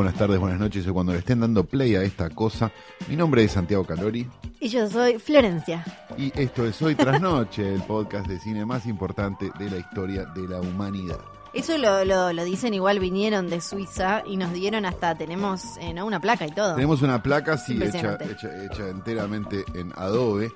Buenas tardes, buenas noches o cuando le estén dando play a esta cosa. Mi nombre es Santiago Calori Y yo soy Florencia. y esto es Hoy Tras Noche, el podcast de cine más importante de la historia de la humanidad. Eso lo, lo, lo dicen igual, vinieron de Suiza y nos dieron hasta, tenemos eh, ¿no? una placa y todo. Tenemos una placa, sí, hecha, hecha enteramente en Adobe.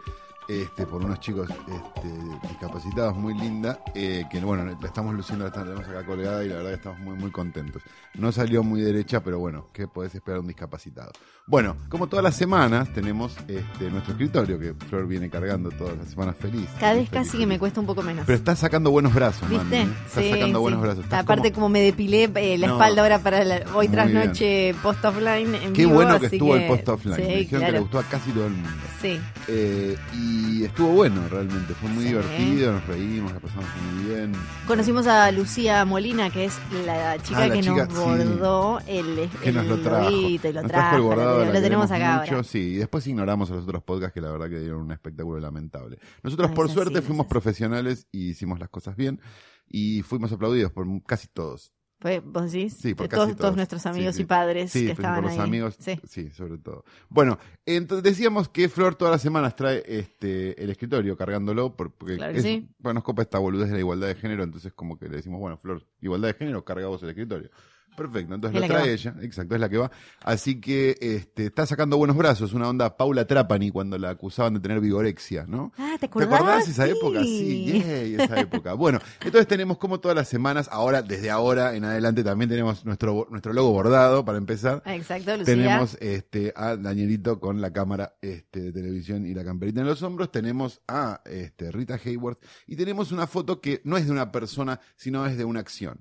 Este, por unos chicos este, discapacitados muy linda, eh, que bueno, la estamos luciendo, la tenemos acá colgada y la verdad que estamos muy muy contentos. No salió muy derecha, pero bueno, ¿qué podés esperar de un discapacitado? Bueno, como todas las semanas tenemos este, nuestro escritorio, que Flor viene cargando todas las semanas feliz. Cada vez feliz. casi que me cuesta un poco menos. Pero está sacando buenos brazos, ¿Viste? mami, ¿eh? Está Sí, sacando sí. buenos brazos. Estás Aparte, como- como... me depilé eh, la No. espalda ahora para la- hoy tras bien. noche post offline en Qué vivo, bueno que así estuvo el post offline. Sí, Me dijeron que le gustó a casi todo el mundo. Sí. Eh, y estuvo bueno realmente, fue muy Sí. divertido, nos reímos, la pasamos muy bien. Conocimos a Lucía Molina, que es la chica Ah, la que chica, nos sí. bordó el, Que el nos lo trajo. lobito y lo Nos trajo trajo. el bordado, lo, tenemos acá mucho, ahora. Sí, y después ignoramos a los otros podcasts que la verdad que dieron un espectáculo lamentable. Nosotros, por así, suerte, fuimos profesionales y hicimos las cosas bien y fuimos aplaudidos por casi todos. Fue- ¿Vos decís? Sí, por De casi todos, todos. todos nuestros amigos Sí, y padres Sí, que estaban por los ahí. amigos, Sí. sí, sobre todo. Bueno, entonces decíamos que Flor todas las semanas trae este el escritorio cargándolo por- porque Claro es- sí. bueno, nos copa esta boludez de la igualdad de género, entonces como que le decimos, bueno, Flor, igualdad de género, carga vos el escritorio. Perfecto, entonces Es lo trae ella, exacto, es la que va. Así que este, está sacando buenos brazos, una onda Paula Trapani cuando la acusaban de tener vigorexia, ¿no? Ah, ¿te ¿Te acordás? acordás esa Sí. época? Sí, yay, esa época. Bueno, entonces tenemos como todas las semanas, ahora, desde ahora en adelante también tenemos nuestro, nuestro logo bordado para empezar. Exacto, Lucía. Tenemos este, a Danielito con la cámara este, de televisión y la camperita en los hombros. Tenemos a este, Rita Hayworth. Y tenemos una foto que no es de una persona, sino es de una acción.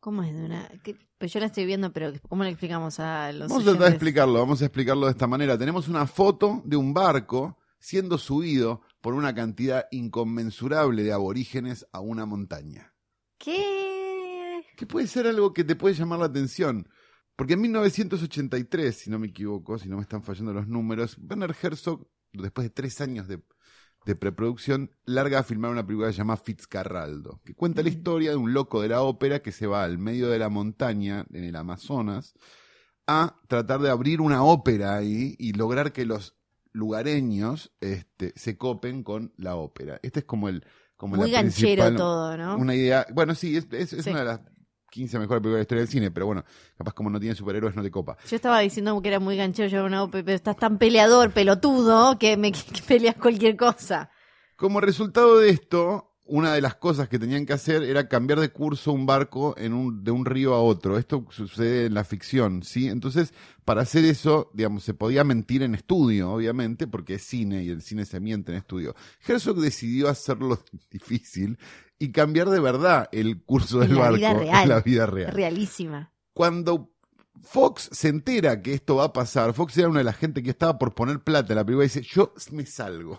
¿Cómo es de una...? qué- Pues yo la estoy viendo, pero ¿cómo le explicamos a los Vamos a tratar de explicarlo, vamos a explicarlo de esta manera. Tenemos una foto de un barco siendo subido por una cantidad inconmensurable de aborígenes a una montaña. ¿Qué? Que puede ser algo que te puede llamar la atención. Porque en 1983, si no me equivoco, si no me están fallando los números, Werner Herzog, después de tres años de, de preproducción, larga a filmar una película llamada Fitzcarraldo, que cuenta la historia de un loco de la ópera que se va al medio de la montaña, en el Amazonas, a tratar de abrir una ópera ahí y lograr que los lugareños este, se copen con la ópera. Este es como el... Como Muy la ganchero principal- todo, ¿no? una idea. Bueno, sí, es, es, es Sí. una de las 15 mejores películas de la historia del cine, pero bueno, capaz como no tiene superhéroes no te copa. Yo estaba diciendo que era muy ganchero una OP, pero estás tan peleador, pelotudo, que me que peleas cualquier cosa. Como resultado de esto, una de las cosas que tenían que hacer era cambiar de curso un barco en un, de un río a otro. Esto sucede en la ficción, ¿sí? Entonces, para hacer eso, digamos, se podía mentir en estudio, obviamente, porque es cine y el cine se miente en estudio. Herzog decidió hacerlo difícil y cambiar de verdad el curso del la barco vida real. la vida real. Realísima. cuando Fox se entera que esto va a pasar, Fox era una de las gente que estaba por poner plata en la película y dice, yo me salgo.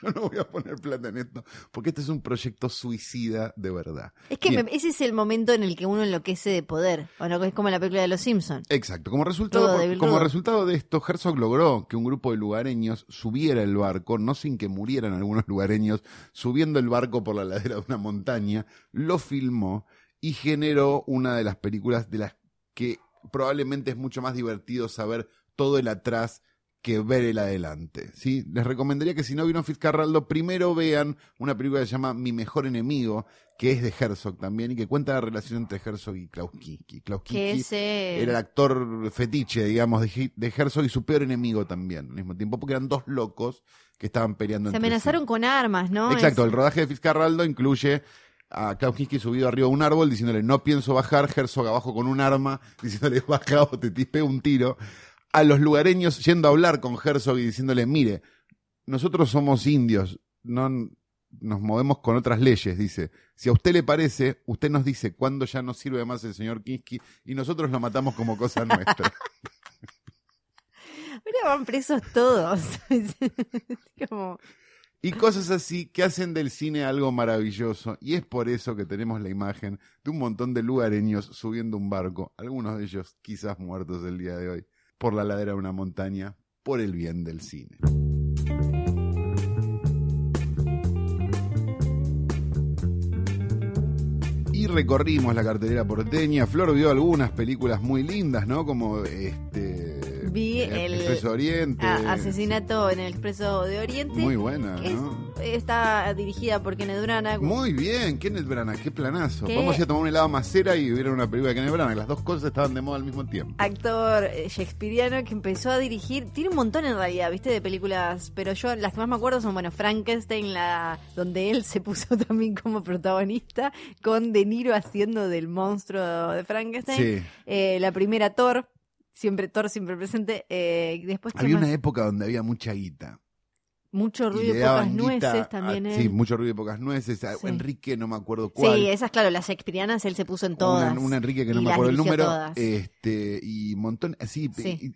Yo no voy a poner plata en esto, porque este es un proyecto suicida de verdad. Es que me- ese es el momento en el que uno enloquece de poder. O no, es como la película de los Simpsons. Exacto. Como resultado, como resultado de esto, Herzog logró que un grupo de lugareños subiera el barco, no sin que murieran algunos lugareños, subiendo el barco por la ladera de una montaña, lo filmó y generó una de las películas de las que probablemente es mucho más divertido saber todo el atrás que ver el adelante. ¿sí? Les recomendaría que si no vieron Fitzcarraldo, primero vean una película que se llama Mi Mejor Enemigo, que es de Herzog también, y que cuenta la relación entre Herzog y Klaus Kinski. Klaus Kinski ese... era el actor fetiche, digamos, de, Herzog y su peor enemigo también, al mismo tiempo, porque eran dos locos que estaban peleando Se entre sí. amenazaron con armas, ¿no? Exacto, Es- el rodaje de Fitzcarraldo incluye a Klaus Kinski subido arriba de un árbol diciéndole no pienso bajar, Herzog abajo con un arma diciéndole baja o te tispeo un tiro. A los lugareños yendo a hablar con Herzog y diciéndole, mire, nosotros somos indios, no nos movemos con otras leyes, dice. Si a usted le parece, usted nos dice cuándo ya no sirve más el señor Kinski y nosotros lo matamos como cosa nuestra. Mirá van presos todos? Como, Y cosas así que hacen del cine algo maravilloso. Y es por eso que tenemos la imagen de un montón de lugareños subiendo un barco, algunos de ellos quizás muertos el día de hoy, por la ladera de una montaña, por el bien del cine. Y recorrimos la cartelera porteña. Flor vio algunas películas muy lindas, ¿no? Como este. Vi eh, el- Expreso Oriente. a- asesinato en el Expreso de Oriente. Muy buena, que es- ¿no? está dirigida por Kenneth Branagh. Muy bien, Kenneth Branagh, qué planazo. ¿Qué? Vamos a tomar un helado macera y ver una película de Kenneth Branagh. Las dos cosas estaban de moda al mismo tiempo. actor eh, shakespeariano que empezó a dirigir, tiene un montón en realidad, viste, de películas, pero yo las que más me acuerdo son, bueno, Frankenstein, la donde él se puso también como protagonista, con De Niro haciendo del monstruo de Frankenstein. Sí. Eh, la primera Thor, siempre Thor siempre presente. Eh, después, ¿qué Había más? una época donde había mucha guita. Mucho Y ruido le y pocas guita nueces a- también. Sí, él. mucho ruido y pocas nueces. Sí. Enrique, no me acuerdo cuál. Sí, esas, claro, las shakespearianas él se puso en todas. Un, Enrique que no Y me acuerdo el número. todas. Este, y montón, así, Sí.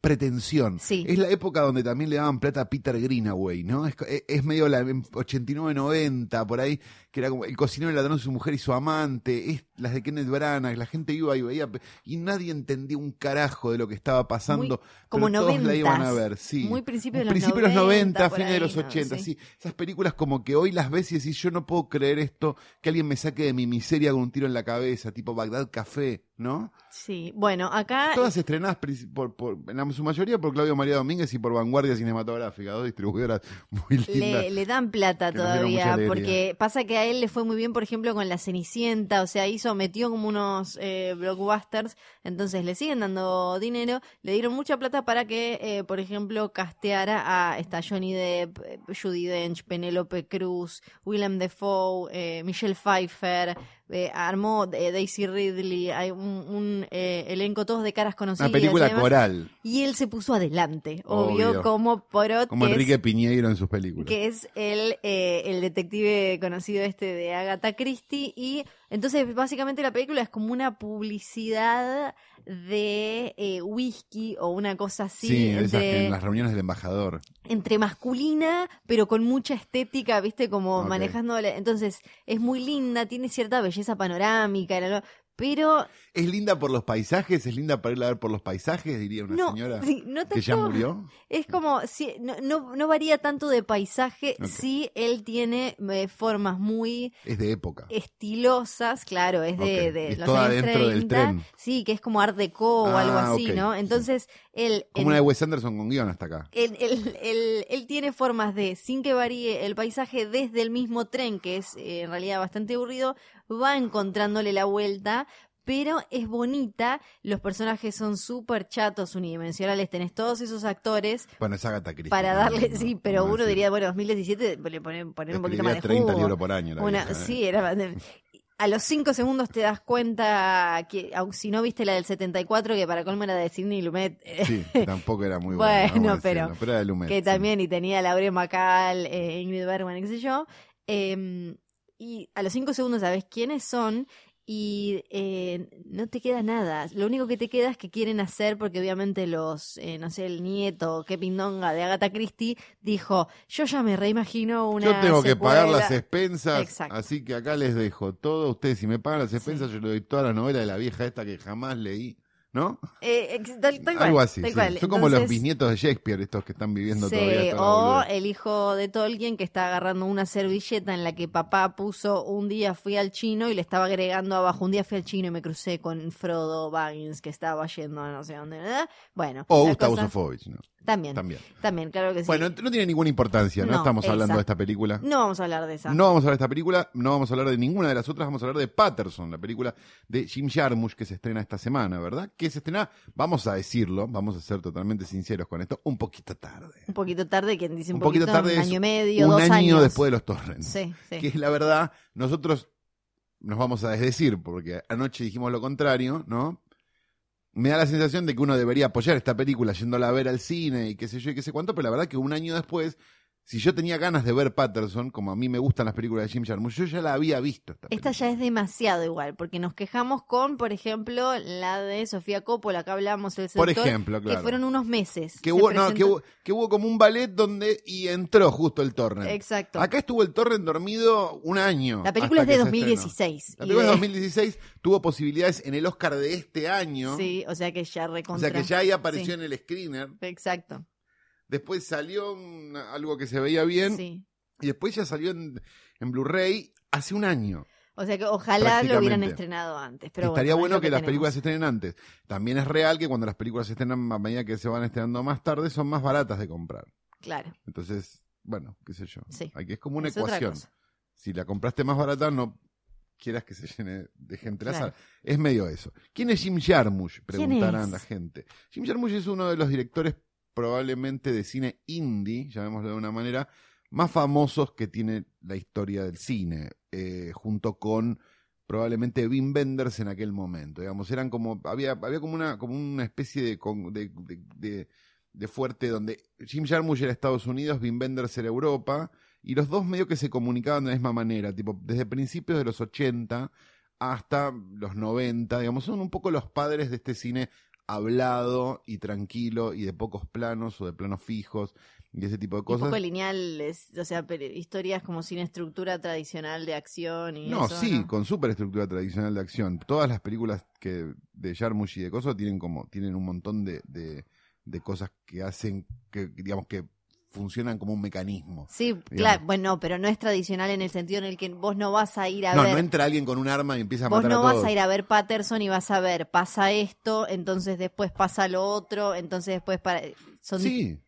Pretensión. Sí. Es la época donde también le daban plata a Peter Greenaway, ¿no? Es, es- medio la 89-90, por ahí, que era como el cocinero, el ladrón, su mujer y su amante. Es las de Kenneth Branagh, la gente iba y veía, y nadie entendía un carajo de lo que estaba pasando. Muy- como pero todos la iban a ver, sí. Muy principio de los Principio de los 90, 90, por fines de los ¿no? 80, Sí. sí. Esas películas como que hoy las ves y decís, yo no puedo creer esto, que alguien me saque de mi miseria con un tiro en la cabeza, tipo Bagdad Café, ¿no? Sí, bueno, acá Todas estrenadas por, por- en su mayoría por Claudio María Domínguez y por Vanguardia Cinematográfica, dos distribuidoras muy lindas. le, le dan plata todavía, porque pasa que a él le fue muy bien, por ejemplo, con La Cenicienta, o sea, hizo, metió como unos eh, blockbusters, entonces le siguen dando dinero, le dieron mucha plata para que, eh, por ejemplo, casteara a esta Johnny Depp, eh, Judy Dench, Penélope Cruz, Willem Dafoe, eh, Michelle Pfeiffer, eh, armó eh, Daisy Ridley, hay un, un, eh, elenco todos de caras conocidas. Una película y demás. coral, Y él se puso adelante, obvio, Obvio. como Porot, como Enrique Piñeiro en sus películas. que es el, eh, el detective conocido este de Agatha Christie. Y entonces básicamente la película es como una publicidad de eh, whisky o una cosa así sí, esas que entre, en las reuniones del embajador. entre masculina, pero con mucha estética, viste, como manejando... Entonces es muy linda, tiene cierta belleza panorámica, pero Es linda por los paisajes, es linda para irla a ver por los paisajes, diría una no, señora sí, no que ya murió. Es como, si, no, no, no varía tanto de paisaje, Ok. si él tiene eh, formas muy Es de época. estilosas, claro, es de, Ok. de Es los toda años dentro del 30, tren. sí, que es como art deco o Ah, algo así, ¿no? sí. Entonces, él, Como en- una de Wes Anderson con guion hasta acá. él, él- él- él tiene formas de, sin que varíe el paisaje, desde el mismo tren, que es eh, en realidad bastante aburrido, va encontrándole la vuelta, pero es bonita, los personajes son súper chatos, unidimensionales, tenés todos esos actores Bueno, es Agatha Christie. para darle, No, sí, pero uno diría, bueno, 2017 le ponen, poner un poquito más de Escribía 30 jugo. libros por año. la Una, vieja, ¿eh? sí, era a los cinco segundos te das cuenta que, aun si no viste la del 74, que para colmo era de Sidney Lumet, eh, Sí, tampoco era muy buena. Bueno, pero- pero era de Lumet, que sí. también, y tenía a Laura Macal, eh, Ingrid Bergman, qué sé yo. eh, y a los cinco segundos sabes quiénes son y eh, no te queda nada. Lo único que te queda es que quieren hacer, porque obviamente los, eh, no sé, el nieto, que pindonga de Agatha Christie, dijo, yo ya me reimagino una Yo tengo que pagar secuela". las expensas, Exacto. así que acá les dejo todo. Ustedes, si me pagan las expensas, yo le doy toda la novela de la vieja esta que jamás leí, ¿no? Eh, tal, cual, Algo así. tal sí. cual. Son como los bisnietos de Shakespeare, estos que están viviendo Sí, todavía. o el hijo de Tolkien que está agarrando una servilleta en la que papá puso un día fui al chino y le estaba agregando abajo un día fui al chino y me crucé con Frodo Baggins que estaba yendo a no sé dónde. ¿verdad? Bueno, O Gustavo cosa- Sofovich, ¿no? También, también, También. claro que sí. Bueno, no tiene ninguna importancia, no, No, estamos hablando de esta película. no vamos a hablar de esa. No vamos a hablar de esta película, no vamos a hablar de ninguna de las otras, vamos a hablar de Patterson, la película de Jim Jarmusch que se estrena esta semana, ¿verdad? Que se estrena, vamos a decirlo, vamos a ser totalmente sinceros con esto, un poquito tarde. Un poquito tarde, quien dice un, Un poquito tarde un año y medio, un dos año años. después de los torrents. Sí, sí. Que es la verdad, nosotros nos vamos a desdecir, porque anoche dijimos lo contrario, ¿no? Me da la sensación de que uno debería apoyar esta película yéndola a ver al cine y qué sé yo y qué sé cuánto, pero la verdad que un año después si yo tenía ganas de ver Patterson, como a mí me gustan las películas de Jim Jarmusch, yo ya la había visto. Esta, Esta ya es demasiado igual, porque nos quejamos con, por ejemplo, la de Sofía Coppola, acá hablamos el Por seductor, ejemplo, claro. que fueron unos meses. que hubo, no, presentó- que, hubo, que hubo como un ballet donde y entró justo el torrent. Exacto. Acá estuvo el torrent dormido un año. la película es de que se estrenó. 2016. La película de de- 2016 tuvo posibilidades en el Oscar de este año. Sí, o sea que ya o recontra. sea que ya ahí apareció Sí, en el screener. Exacto. Después salió un- algo que se veía bien. Sí. Y después ya salió en, en Blu-ray hace un año. O sea que ojalá lo hubieran estrenado antes. Pero Estaría bueno, que, las películas se estrenen antes. También es real que cuando las películas se estrenan a medida que se van estrenando más tarde son más baratas de comprar. Claro, Entonces, bueno, qué sé yo. Sí. Aquí es como una es ecuación. Si la compraste más barata, no quieras que se llene de gente la Claro. sala. Es medio eso. ¿Quién es Jim Jarmusch? ¿Quién Preguntarán la gente. Jim Jarmusch es uno de los directores probablemente de cine indie, llamémoslo de una manera, más famosos que tiene la historia del cine, eh, junto con probablemente Wim Wenders en aquel momento. Digamos, eran como, había, había como una, como una especie de, de- de- de fuerte donde Jim Jarmusch era Estados Unidos, Wim Wenders era Europa, y los dos medio que se comunicaban de la misma manera, tipo, desde principios de los 80 hasta los 90, digamos, son un poco los padres de este cine hablado y tranquilo y de pocos planos o de planos fijos y ese tipo de cosas. poco lineal, es- o sea, historias como sin estructura tradicional de acción y No, eso, sí, ¿no? con superestructura tradicional de acción. Todas las películas que de Jarmusch y de cosas tienen como tienen un montón de, de, de cosas que hacen que digamos que funcionan como un mecanismo. Sí, claro, bueno, pero no es tradicional en el sentido en el que vos no vas a ir a No, ver. no entra alguien con un arma y empieza a Vos matar no a vas todos. a ir a ver Patterson y vas a ver, pasa esto, entonces después pasa lo otro, entonces después para... Son Sí.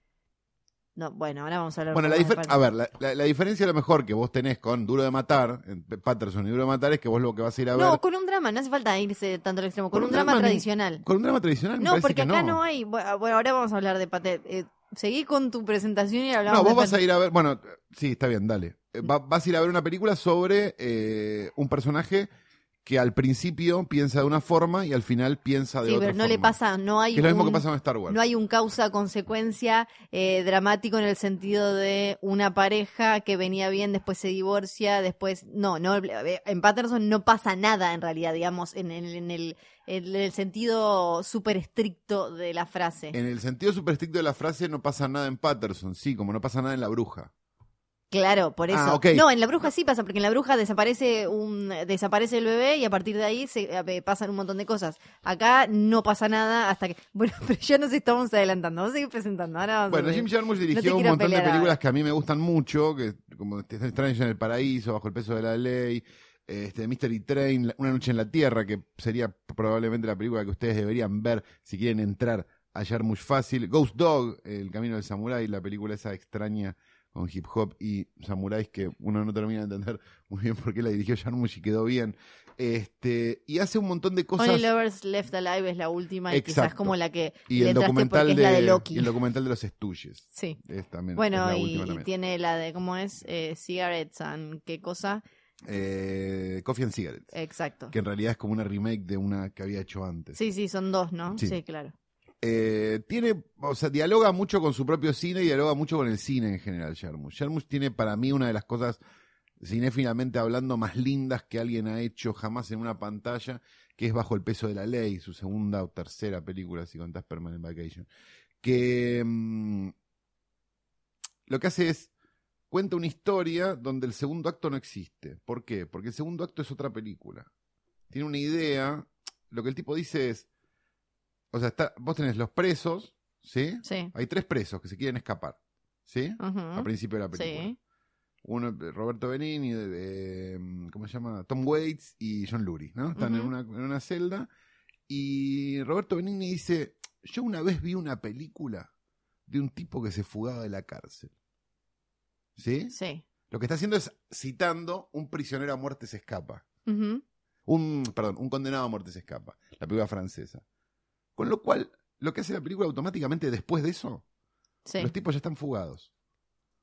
No, bueno, ahora vamos a hablar Bueno, la difer- a ver, la, la- la diferencia a lo mejor que vos tenés con Duro de Matar, Patterson y Duro de Matar, es que vos lo que vas a ir a ver No, con un drama, no hace falta irse tanto al extremo, con, un, drama, tradicional. Con un drama tradicional me No, porque que acá no. no. hay. Bueno, ahora vamos a hablar de Pater. Eh, seguí con tu presentación y hablamos No, vos de vas a ir a ver, bueno, sí, está bien, dale. Eh, va- vas a ir a ver una película sobre eh, un personaje que al principio piensa de una forma y al final piensa de Sí, otra pero no le pasa, no hay Que es lo mismo un- que pasa en Star Wars. No hay un causa-consecuencia eh, dramático en el sentido de una pareja que venía bien, después se divorcia, después... No, no eh, en Patterson no pasa nada en realidad, digamos, en, el- en el, en el sentido súper estricto de la frase. En el sentido super estricto de la frase no pasa nada en Patterson, sí, como no pasa nada en La Bruja. Claro, por eso. Ah, ok. No, en la bruja sí pasa, porque en la bruja desaparece un desaparece el bebé y a partir de ahí se eh, pasan un montón de cosas. Acá no pasa nada hasta que. Bueno, pero ya nos estamos adelantando. Vamos a seguir presentando. Ahora vamos a Bueno, ver. Jim Jarmusch No dirigió un quiero montón de películas que a mí me gustan mucho, que como Strange en el Paraíso, Bajo el peso de la ley, este Mystery Train, Una noche en la Tierra, que sería probablemente la película que ustedes deberían ver si quieren entrar a Jarmusch fácil. Ghost Dog, El camino del samurái, la película esa extraña con hip hop y samuráis que uno no termina de entender muy bien por qué la dirigió Jarmusch y quedó bien. Este, y hace un montón de cosas Only Lovers Left Alive es la última y quizás Exacto. como la que y le el documental de es la de Loki. y el documental de los Estuyes. Sí. Es también es Bueno, la y, tiene la de, ¿cómo es? Eh, Cigarettes and qué cosa. Eh, Coffee and Cigarettes. Exacto. Que en realidad es como una remake de una que había hecho antes. Sí, sí, son dos, ¿no? Sí. Sí, claro. Eh, tiene, o sea, dialoga mucho con su propio cine y dialoga mucho con el cine en general, Jarmusch. Jarmusch tiene para mí una de las cosas, cinéfilamente hablando, más lindas que alguien ha hecho jamás en una pantalla, que es Bajo el peso de la ley, su segunda o tercera película, si contás Permanent Vacation. Que mm, lo que hace es cuenta una historia donde el segundo acto no existe. ¿Por qué? Porque el segundo acto es otra película. Tiene una idea. Lo que el tipo dice es. O sea, está, vos tenés los presos, ¿sí? Sí. Hay tres presos que se quieren escapar, ¿sí? Ujú. Al principio de la película. Sí. Uno, eh, Roberto Benigni, eh, ¿cómo se llama? Tom Waits y John Lurie, ¿no? Están en, Ujú. una, en una celda. Y Roberto Benigni dice: Yo una vez vi una película de un tipo que se fugaba de la cárcel. ¿Sí? Sí. Lo que está haciendo es citando un prisionero a muerte se escapa. Un, perdón, un condenado a muerte se escapa. La película francesa. Con lo cual, lo que hace la película automáticamente después de eso, Sí. los tipos ya están fugados.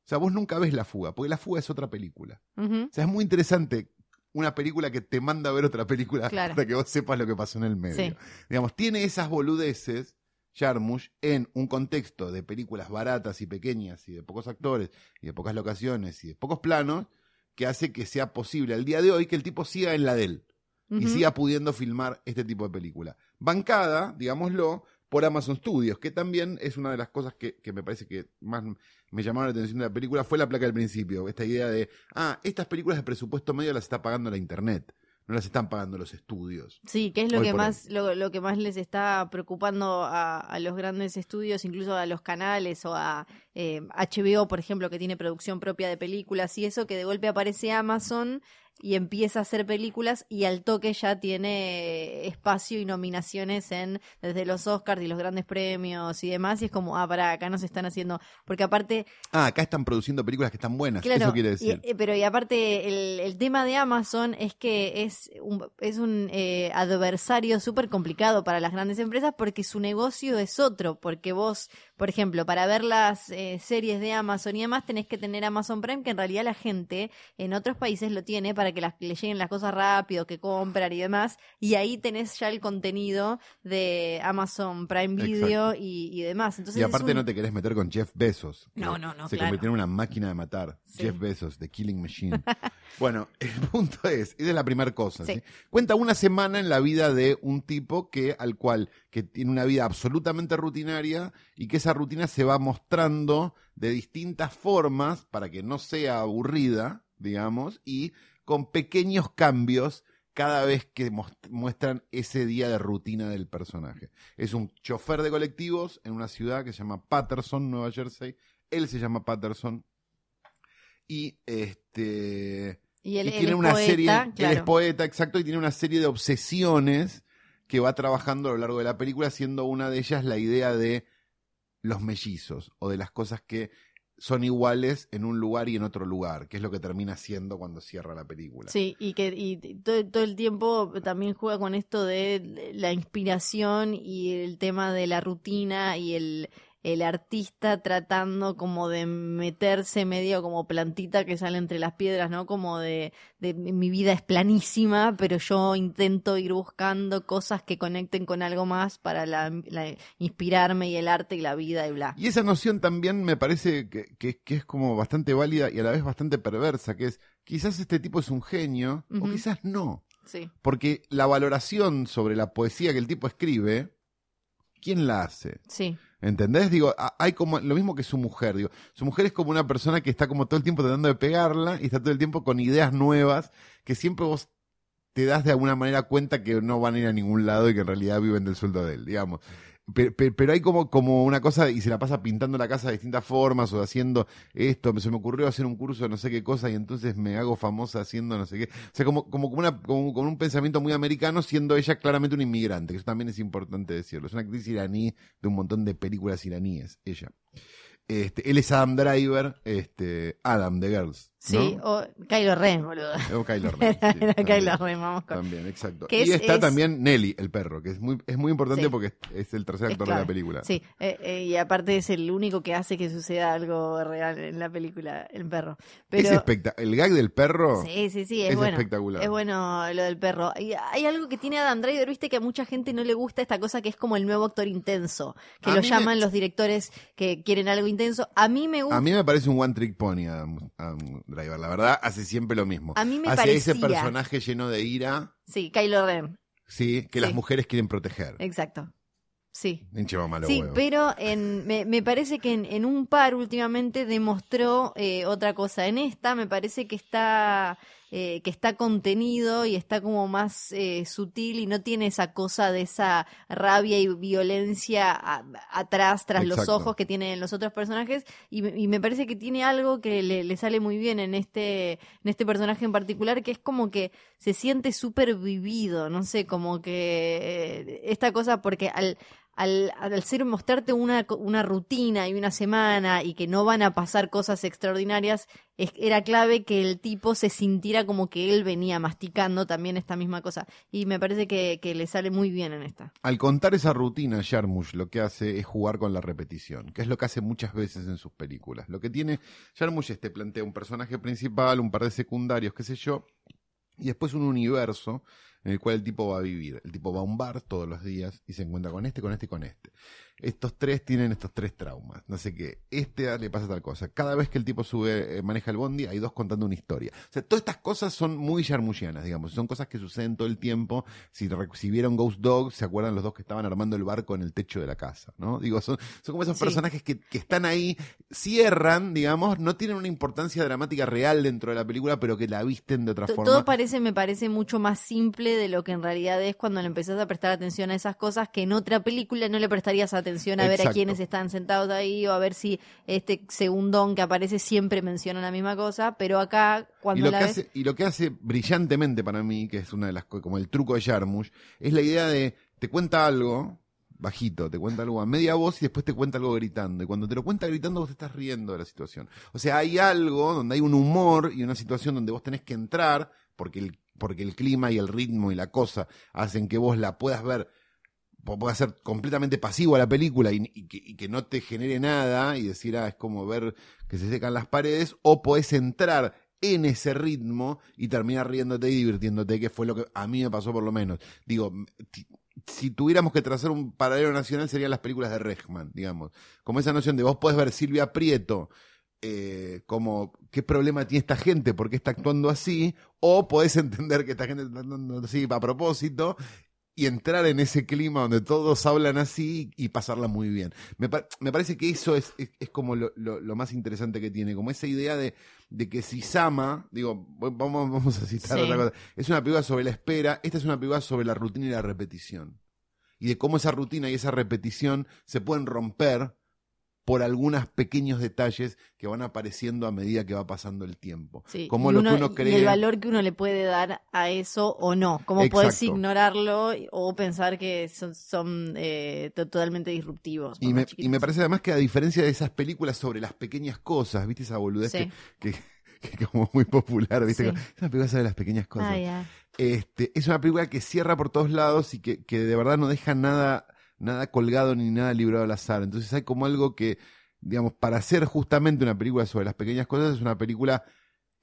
O sea, vos nunca ves la fuga, porque la fuga es otra película. O sea, es muy interesante una película que te manda a ver otra película Claro. para que vos sepas lo que pasó en el medio. Sí. Digamos, tiene esas boludeces Jarmusch en un contexto de películas baratas y pequeñas y de pocos actores y de pocas locaciones y de pocos planos que hace que sea posible al día de hoy que el tipo siga en la de él y siga pudiendo filmar este tipo de película. Bancada, digámoslo, por Amazon Studios, que también es una de las cosas que, que me parece que más me llamaron la atención de la película, fue la placa del principio, esta idea de, ah, estas películas de presupuesto medio las está pagando la Internet, no las están pagando los estudios. Sí, que es lo que más lo, lo que más les está preocupando a, a los grandes estudios, incluso a los canales o a eh, HBO, por ejemplo, que tiene producción propia de películas y eso, que de golpe aparece Amazon y empieza a hacer películas y al toque ya tiene espacio y nominaciones en desde los Oscars y los grandes premios y demás y es como, ah, para acá nos están haciendo, porque aparte Ah, acá están produciendo películas que están buenas, Claro, eso quiere decir. eh, pero y aparte el, el tema de Amazon es que es un, es un eh, adversario súper complicado para las grandes empresas porque su negocio es otro, porque vos, por ejemplo, para ver las eh, series de Amazon y demás tenés que tener Amazon Prime, que en realidad la gente en otros países lo tiene para que las, le lleguen las cosas rápido, que compran y demás, y ahí tenés ya el contenido de Amazon Prime Video y, y demás. Entonces y aparte un- no te querés meter con Jeff Bezos. No, no, no, Se claro. convirtió en una máquina de matar. Sí. Jeff Bezos, The Killing Machine. bueno, el punto es, esa es la primera cosa. Sí. ¿sí? Cuenta una semana en la vida de un tipo que, al cual, que tiene una vida absolutamente rutinaria y que esa rutina se va mostrando de distintas formas para que no sea aburrida, digamos, y con pequeños cambios cada vez que muestran ese día de rutina del personaje. Es un chofer de colectivos en una ciudad que se llama Patterson, Nueva Jersey. Él se llama Patterson. Y este y él, y él tiene es una poeta, serie, él es poeta, exacto, y tiene una serie de obsesiones que va trabajando a lo largo de la película, siendo una de ellas la idea de los mellizos o de las cosas que son iguales en un lugar y en otro lugar, que es lo que termina siendo cuando cierra la película. Sí, y que y todo, todo el tiempo también juega con esto de la inspiración y el tema de la rutina y el, el artista tratando como de meterse medio como plantita que sale entre las piedras, ¿no? Como de, de mi vida es planísima, pero yo intento ir buscando cosas que conecten con algo más para la, la- inspirarme y el arte y la vida y bla. Y esa noción también me parece que, que- que es como bastante válida y a la vez bastante perversa, que es quizás este tipo es un genio o quizás no. Sí, Porque la valoración sobre la poesía que el tipo escribe, ¿quién la hace? sí. ¿Entendés? Digo, hay como lo mismo que su mujer, digo, su mujer es como una persona que está como todo el tiempo tratando de pegarla y está todo el tiempo con ideas nuevas que siempre vos te das de alguna manera cuenta que no van a ir a ningún lado y que en realidad viven del sueldo de él, digamos. Pero, pero hay como, una cosa y se la pasa pintando la casa de distintas formas o haciendo esto, se me ocurrió hacer un curso de no sé qué cosa y entonces me hago famosa haciendo no sé qué. O sea, como, como, una, un pensamiento muy americano siendo ella claramente una inmigrante, que eso también es importante decirlo. Es una actriz iraní de un montón de películas iraníes, ella. Este, él es Adam Driver, este, Adam de Girls. ¿No? Sí, o Kylo Ren, boludo. O Kylo Ren, sí, Era. Kylo Ren, vamos con... También, exacto. Que y es- está es- también Nelly, el perro, que es muy, es muy importante Sí. porque es, el tercer actor de la película. Sí, eh, eh, y aparte es el único que hace que suceda algo real en la película, el perro. Pero Es el gag del perro sí, sí, sí, es, es bueno. espectacular. Es bueno lo del perro. Y hay algo que tiene Adam Driver, viste que a mucha gente no le gusta esta cosa que es como el nuevo actor intenso, que A lo me- llaman los directores que quieren algo intenso. A mí me gusta. A mí me parece un one trick pony Adam, Adam Driver. La verdad, hace siempre lo mismo. A mí me hace ese personaje lleno de ira, Sí, Kylo Ren, sí, que Sí. las mujeres quieren proteger. exacto. Sí. Los Sí, pero en, me, me parece que en, en un par últimamente demostró eh, otra cosa. En esta me parece que está eh, que está contenido y está como más eh, sutil y no tiene esa cosa de esa rabia y violencia a- atrás, tras los ojos que tienen los otros personajes. Y, me- y me parece que tiene algo que le, le sale muy bien en este, en este personaje en particular, que es como que se siente súper vivido, no sé, como que eh, esta cosa, porque al, al, ser mostrarte una, una rutina y una semana y que no van a pasar cosas extraordinarias, era clave que el tipo se sintiera como que él venía masticando también esta misma cosa. Y me parece que, que le sale muy bien en esta. Al contar esa rutina, Jarmusch lo que hace es jugar con la repetición, que es lo que hace muchas veces en sus películas. Lo que tiene Jarmusch es te plantea un personaje principal, un par de secundarios, qué sé yo, y después un universo en el cual el tipo va a vivir. El tipo va a un bar todos los días y se encuentra con este, con este y con este. Estos tres tienen estos tres traumas. No sé qué. Este le pasa tal cosa. Cada vez que el tipo sube, eh, maneja el bondi, hay dos contando una historia. O sea, todas estas cosas son muy yarmullianas, digamos. Son cosas que suceden todo el tiempo. Si, si vieron Ghost Dog, se acuerdan los dos que estaban armando el barco en el techo de la casa, ¿no? Digo, son, son como esos personajes que, que están ahí, cierran, digamos, no tienen una importancia dramática real dentro de la película, pero que la visten de otra forma. Todo parece, me parece mucho más simple de lo que en realidad es cuando le empezás a prestar atención a esas cosas que en otra película no le prestarías atención a ver a quiénes están sentados ahí o a ver si este segundón que aparece siempre menciona la misma cosa, pero acá cuando y lo la que ves... hace y lo que hace brillantemente para mí, que es una de las como el truco de Jarmusch, es la idea de te cuenta algo bajito, te cuenta algo a media voz y después te cuenta algo gritando. Y cuando te lo cuenta gritando, vos te estás riendo de la situación. O sea, hay algo donde hay un humor y una situación donde vos tenés que entrar, porque el, porque el clima y el ritmo y la cosa hacen que vos la puedas ver puede ser completamente pasivo a la película y, que, no te genere nada y decir, ah, es como ver que se secan las paredes, o podés entrar en ese ritmo y terminar riéndote y divirtiéndote, que fue lo que a mí me pasó por lo menos. Digo, si tuviéramos que trazar un paralelo nacional serían las películas de Rechman, digamos. Como esa noción de vos podés ver Silvia Prieto eh, como qué problema tiene esta gente, por qué está actuando así, o podés entender que esta gente está actuando así a propósito y entrar en ese clima donde todos hablan así y pasarla muy bien. Me, me parece que eso es, es, como lo, lo, más interesante que tiene, como esa idea de, de que si Sama, digo, vamos, vamos a citar otra cosa, es una película sobre la espera, esta es una película sobre la rutina y la repetición. Y de cómo esa rutina y esa repetición se pueden romper por algunos pequeños detalles que van apareciendo a medida que va pasando el tiempo. como lo que uno cree. Y el valor que uno le puede dar a eso o no. Cómo puedes ignorarlo o pensar que son, eh, totalmente disruptivos. Y me, y me, parece además que a diferencia de esas películas sobre las pequeñas cosas, ¿viste? Esa boludez que, que, como muy popular, ¿viste? Es una película sobre las pequeñas cosas. Ah, este, es una película que cierra por todos lados y que, que de verdad no deja nada nada colgado ni nada librado al azar. Entonces hay como algo que, digamos, para hacer justamente una película sobre las pequeñas cosas, es una película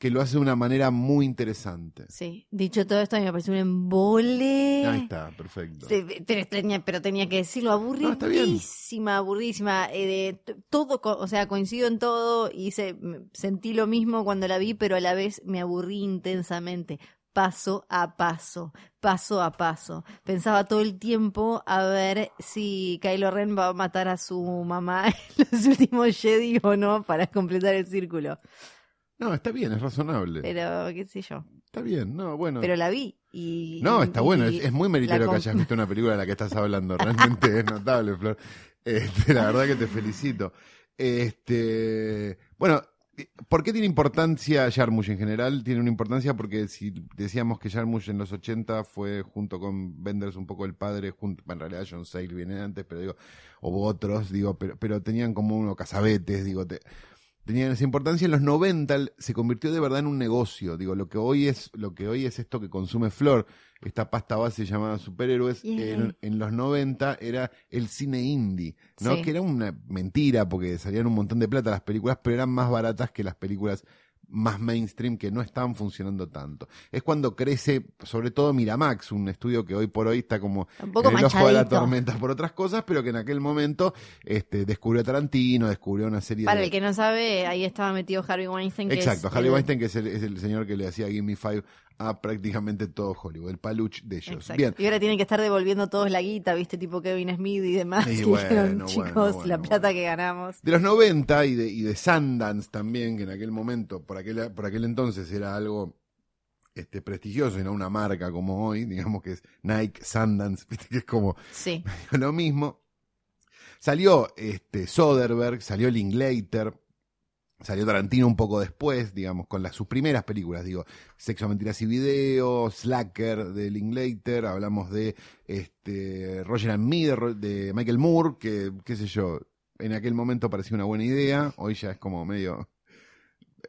que lo hace de una manera muy interesante. Sí, dicho todo esto, a mí me parece un embole. Ahí está, perfecto. pero, tenía, pero tenía que decirlo, aburridísima, aburridísima. Eh, todo, o sea, coincido en todo y se, sentí lo mismo cuando la vi, pero a la vez me aburrí intensamente paso a paso, paso a paso. Pensaba todo el tiempo a ver si Kylo Ren va a matar a su mamá en los últimos Jedi o no para completar el círculo. No, está bien, es razonable. Pero, qué sé yo. Está bien, no, bueno. Pero la vi y... No, está bueno, es, muy meritorio que hayas visto una película de la que estás hablando. Realmente es notable, Flor. Este, la verdad que te felicito. Este, bueno, ¿Por qué tiene importancia Jarmusch en general? Tiene una importancia porque si decíamos que Jarmusch en los 80 fue junto con Benders un poco el padre, junto, en realidad John Sayles viene antes, pero digo, o otros, digo, pero, pero tenían como uno cazabetes, digo, te, tenían esa importancia. En los 90 se convirtió de verdad en un negocio. Digo, lo que hoy es, lo que hoy es esto que consume Flor, esta pasta base llamada superhéroes, en, los 90 era el cine indie, ¿no? Que era una mentira porque salían un montón de plata las películas, pero eran más baratas que las películas más mainstream que no estaban funcionando tanto. Es cuando crece, sobre todo Miramax, un estudio que hoy por hoy está como en el ojo de la tormenta por otras cosas, pero que en aquel momento este, descubrió a Tarantino, descubrió una serie Para el que no sabe, ahí estaba metido Harvey Weinstein. Exacto, Harvey Weinstein, que es el, señor que le hacía Gimme Five a prácticamente todo Hollywood, el paluch de ellos. Bien. Y ahora tienen que estar devolviendo todos la guita, viste, tipo Kevin Smith y demás. Y bueno, chicos, la plata que ganamos. De los 90 y de, y de Sundance también, que en aquel momento, por aquel, por aquel entonces era algo este, prestigioso y no una marca como hoy, digamos que es Nike, Sundance, viste que es como sí. lo mismo. Salió este, Soderbergh, salió Linklater, Salió Tarantino un poco después, digamos, con las, sus primeras películas, digo, Sexo, Mentiras y Video, Slacker de Linklater, hablamos de este, Roger and Me de, Michael Moore, que, qué sé yo, en aquel momento parecía una buena idea, hoy ya es como medio,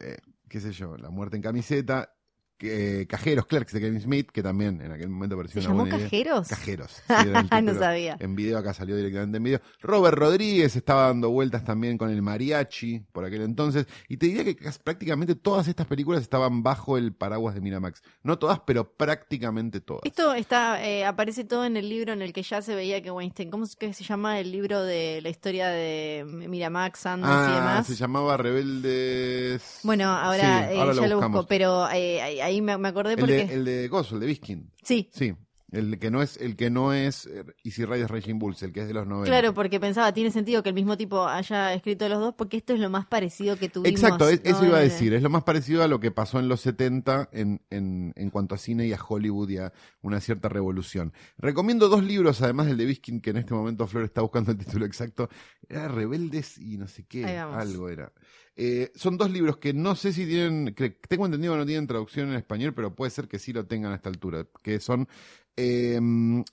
eh, qué sé yo, La muerte en camiseta, eh, Cajeros, Clerks de Kevin Smith, que también en aquel momento pareció ¿Se una llamó buena idea. Cajeros? Cajeros. sí, el no sabía. En video, acá salió directamente en video. Robert Rodríguez estaba dando vueltas también con el mariachi por aquel entonces. Y te diría que prácticamente todas estas películas estaban bajo el paraguas de Miramax. No todas, pero prácticamente todas. Esto está, eh, aparece todo en el libro en el que ya se veía que Weinstein, ¿cómo es que se llama el libro de la historia de Miramax, Sundance y Ah, demás? se llamaba Rebeldes. Bueno, ahora, Sí, eh, ya lo busco, pero eh, ahí me, me acordé El porque... de, el de Gozo, el de Biskin. Sí, Sí. El que no es, el que no es eh, Easy Riders Raging Bulls, el que es de los 90. claro, porque pensaba, tiene sentido que el mismo tipo haya escrito los dos, porque esto es lo más parecido que tuvimos. Exacto, es- eso iba a decir. Es lo más parecido a lo que pasó en los 70 en, en, en cuanto a cine y a Hollywood y a una cierta revolución. Recomiendo dos libros, además del de Biskin, que en este momento Flor está buscando el título exacto. Era Rebeldes y no sé qué, algo era. Eh, son dos libros que no sé si tienen, tengo entendido que no tienen traducción en español, pero puede ser que sí lo tengan a esta altura, que son eh,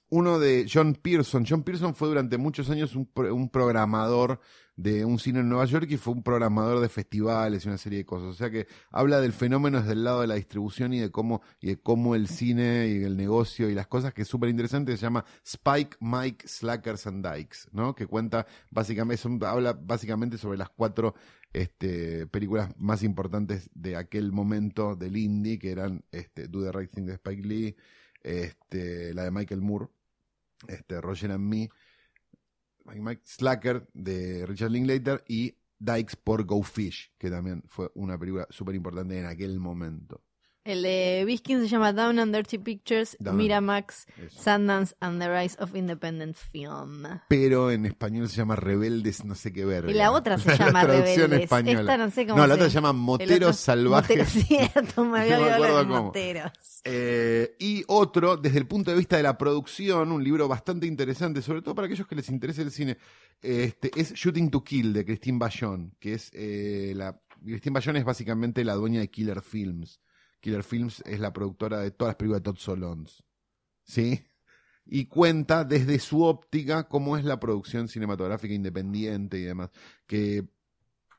uno de John Pearson. John Pearson fue durante muchos años un, un programador de un cine en Nueva York y fue un programador de festivales y una serie de cosas. O sea que habla del fenómeno desde el lado de la distribución y de cómo, y de cómo el cine y el negocio y las cosas que es súper interesante. Se llama Spike, Mike, Slackers and Dykes, ¿no? Que cuenta básicamente, habla básicamente sobre las cuatro este, películas más importantes de aquel momento del indie, que eran este, Do the Right Thing de Spike Lee, este, la de Michael Moore, este, Roger and Me, Mike, Slacker de Richard Linklater y Dykes por Go Fish, que también fue una película súper importante en aquel momento. El de Biskin se llama Down and Dirty Pictures, Down Miramax, Eso. Sundance and the Rise of Independent Film. Pero en español se llama Rebeldes, no sé qué ver. Y la otra se La llama traducción Rebeldes. española. Esta no sé cómo No, la se- otra se llama Moteros Salvajes. Cierto, me había olvidado moteros. Eh, y otro, desde el punto de vista de la producción, un libro bastante interesante, sobre todo para aquellos que les interese el cine, este, es Shooting to Kill de Christine Bayon, que es eh, la... Christine Bayon es básicamente la dueña de Killer Films. Killer Films es la productora de todas las películas de Todd Solondz. ¿Sí? Y cuenta desde su óptica cómo es la producción cinematográfica independiente y demás. Que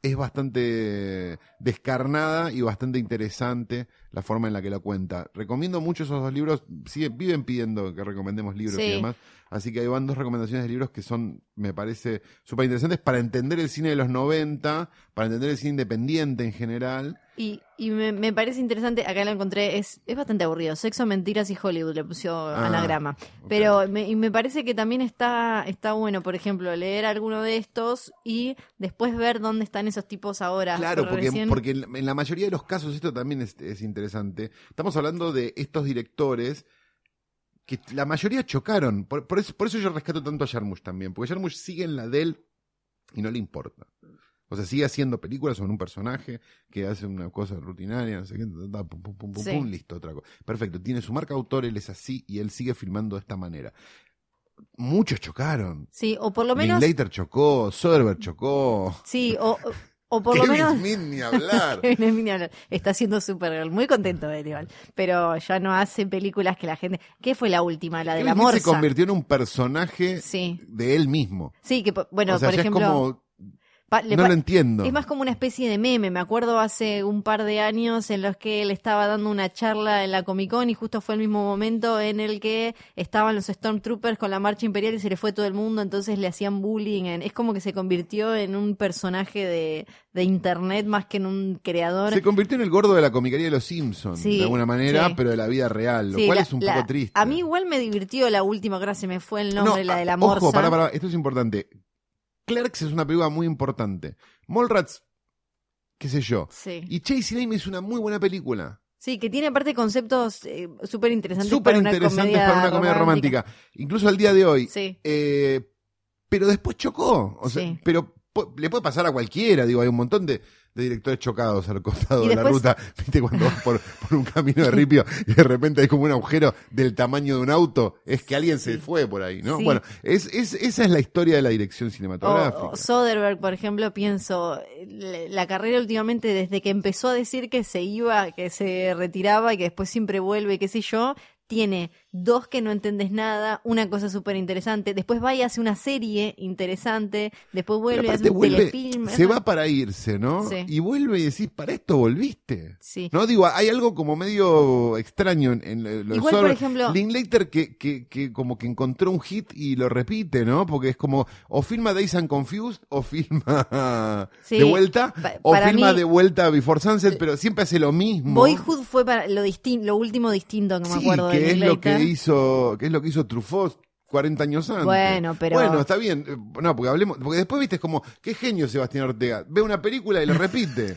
es bastante descarnada y bastante interesante la forma en la que la cuenta. Recomiendo mucho esos dos libros. Sigue- viven pidiendo que recomendemos libros y Sí. demás. Así que ahí van dos recomendaciones de libros que son, me parece, súper interesantes para entender el cine de los 90, para entender el cine independiente en general. Y, y me, me parece interesante, acá lo encontré, es, es bastante aburrido. Sexo, mentiras y Hollywood le puso Ah, anagrama. ok. Pero me, y me parece que también está, está bueno, por ejemplo, leer alguno de estos y después ver dónde están esos tipos ahora. Claro, porque, recién- porque en en la mayoría de los casos esto también es, es interesante. Estamos hablando de estos directores que la mayoría chocaron. Por, por eso, por eso yo rescato tanto a Jarmusch también, porque Jarmusch sigue en la de él y no le importa. O sea, sigue haciendo películas sobre un personaje que hace una cosa rutinaria, no sé qué, pum, pum, pum, Sí. pum, listo, otra cosa. Perfecto, tiene su marca autor, él es así y él sigue filmando de esta manera. Muchos chocaron. Sí, o por lo menos... Linklater chocó, Soderbergh chocó. Sí, o, o por lo menos... Smith ni hablar. Kevin Smith ni hablar. Está haciendo Supergirl, muy contento de él igual. Pero ya no hace películas que la gente... ¿Qué fue la última? La de la Kevin Smith morsa. se convirtió en un personaje Sí, de él mismo. sí, que bueno, o sea, por ya ejemplo... es como... No lo entiendo. Es más como una especie de meme. Me acuerdo hace un par de años en los que él estaba dando una charla en la Comic Con y justo fue el mismo momento en el que estaban los Stormtroopers con la marcha imperial y se le fue todo el mundo, entonces le hacían bullying. Es como que se convirtió en un personaje de, de internet más que en un creador. Se convirtió en el gordo de la comicaría de los Simpsons, Sí, de alguna manera, sí. pero de la vida real, lo Sí, cual la- es un la- poco triste. A mí igual me divirtió la última, se me fue el nombre, la de la ah, morsa. Ojo, esto es importante. Clerks es una película muy importante. Mallrats, qué sé yo. Sí. Y Chasing Amy es una muy buena película. Sí, que tiene aparte conceptos eh, súper interesantes Súper para una interesantes para una comedia romántica. Incluso al día de hoy. Sí. Eh, pero después chocó. O sea, Sí. pero le puede pasar a cualquiera, digo, hay un montón de, de directores chocados al costado de la ruta. Viste cuando vas por, por un camino de ripio y de repente hay como un agujero del tamaño de un auto, es que alguien se fue por ahí, ¿no? Sí. Bueno, es, es, esa es la historia de la dirección cinematográfica. o Soderbergh, por ejemplo, pienso, la, la carrera últimamente, desde que empezó a decir que se iba, que se retiraba y que después siempre vuelve, y qué sé yo, tiene dos que no entendés nada, una cosa súper interesante, después va y hace una serie interesante, después vuelve y hace un vuelve, telefilm. se va para irse, ¿no? Sí. Y vuelve y decís, para esto volviste. Sí. No, digo, hay algo como medio extraño en, en lo de Igual, por ejemplo- Linklater que, que, que como que encontró un hit y lo repite, ¿no? Porque es como, o filma Days and Confused, o filma Sí, de vuelta, pa- o filma mí- de vuelta Before Sunset, pero siempre hace lo mismo. Boyhood fue para lo lo último distinto que me acuerdo de es lo que Linklater. hizo, que es lo que hizo Truffaut 40 años antes. Bueno, pero- Bueno, está bien. Eh, No, porque hablemos, porque después viste es como, qué genio Sebastián Ortega. Ve una película y lo repite.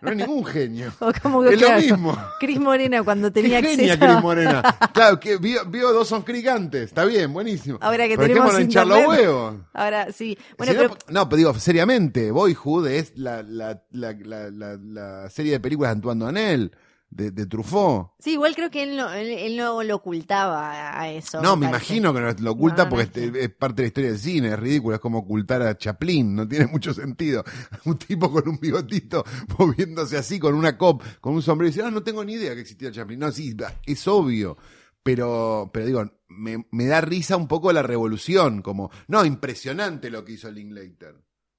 No es ningún genio. O como que, Es lo mismo. Cris Morena cuando tenía Qué genia acceso Cris Morena. Claro, que vio, vio dos son Creek antes. Está bien, buenísimo. Ahora que Pero tenemos internet. huevos. Ahora sí. Bueno, Si pero no, no, pero digo, seriamente, Boyhood es la, la, la, la, la, la serie de películas de Antoine Donnell, de, de Truffaut. sí, igual creo que él no, él, él no lo ocultaba a eso. No, me imagino que no lo oculta No, no porque es es, es parte de la historia del cine, es ridículo, es como ocultar a Chaplin, no tiene mucho sentido. Un tipo con un bigotito moviéndose así, con una cop, con un sombrero, y dice, ah, no tengo ni idea que existía Chaplin. No, sí, es obvio. Pero, pero digo, me, me da risa un poco la revolución, como, no, impresionante lo que hizo Linklater.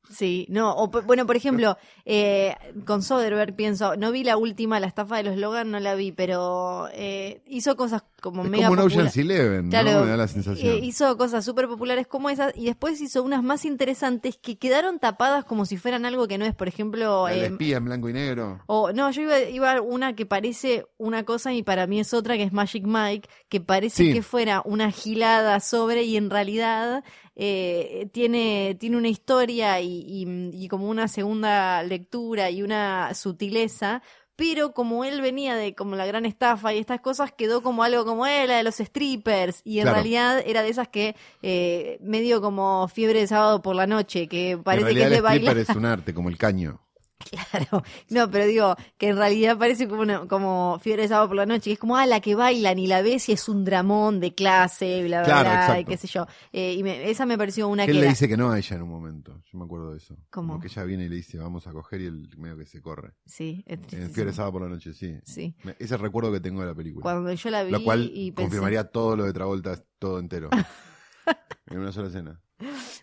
Sí, no, o, bueno, por ejemplo, eh, con Soderbergh pienso, no vi la última, la estafa de los Logan, no la vi, pero eh, hizo cosas como Es mega como Ocean's Eleven, Claro, ¿no? Me da la sensación. eh, hizo cosas súper populares como esas y después hizo unas más interesantes que quedaron tapadas como si fueran algo que no es, por ejemplo... De eh, espía en blanco y negro. o no, yo iba, iba a una que parece una cosa y para mí es otra, que es Magic Mike, que parece Sí. que fuera una gilada sobre y en realidad eh, tiene, tiene una historia y, y- y como una segunda lectura y una sutileza. Pero como él venía de como la gran estafa y estas cosas, quedó como algo como él, la de los strippers. Y en Claro. realidad era de esas que eh, medio como fiebre de sábado por la noche, que parece en que es de el stripper bailar. es un arte, como el caño. Claro, no, pero digo que en realidad parece como, una- como fiebre de sábado por la noche, que es como, ah, la que bailan y la ves y es un dramón de clase, bla, bla, Claro, bla, y qué sé yo. Eh, y me- esa me pareció una Que él le era- dice que no a ella en un momento. Yo me acuerdo de eso. ¿Cómo? Como que ella viene y le dice, vamos a coger y el medio que se corre. Sí, es En. Fiebre Sábado por la noche, sí. Sí. Me- Ese recuerdo que tengo de la película. Cuando yo la vi Lo cual y pensé, confirmaría todo lo de Travolta, todo entero. en una sola escena.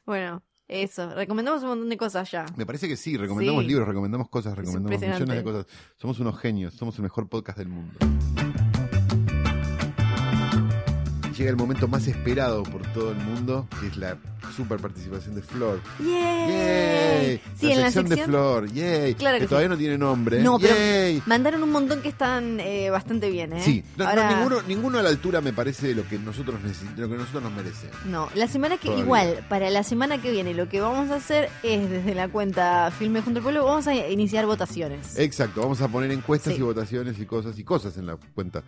bueno, eso, recomendamos un montón de cosas ya. Me parece que sí, recomendamos Sí. libros, recomendamos cosas, recomendamos millones de cosas. Somos unos genios, somos el mejor podcast del mundo. Llega el momento más esperado por todo el mundo, que es la super participación de Flor. ¡Yay! ¡Yay! Sí, la en la sección de Flor, ¡yay! Claro que que todavía no tiene nombre. No, pero ¡Yay! mandaron un montón que están eh, bastante bien, ¿eh? Sí, no, no, Ahora- ninguno, ninguno a la altura me parece de lo que nosotros lo que nosotros nos merecemos. No, la semana que Todavía. igual, para la semana que viene, lo que vamos a hacer es desde la cuenta Filme junto al pueblo, vamos a iniciar votaciones. Exacto, vamos a poner encuestas Sí. y votaciones y cosas y cosas en la cuenta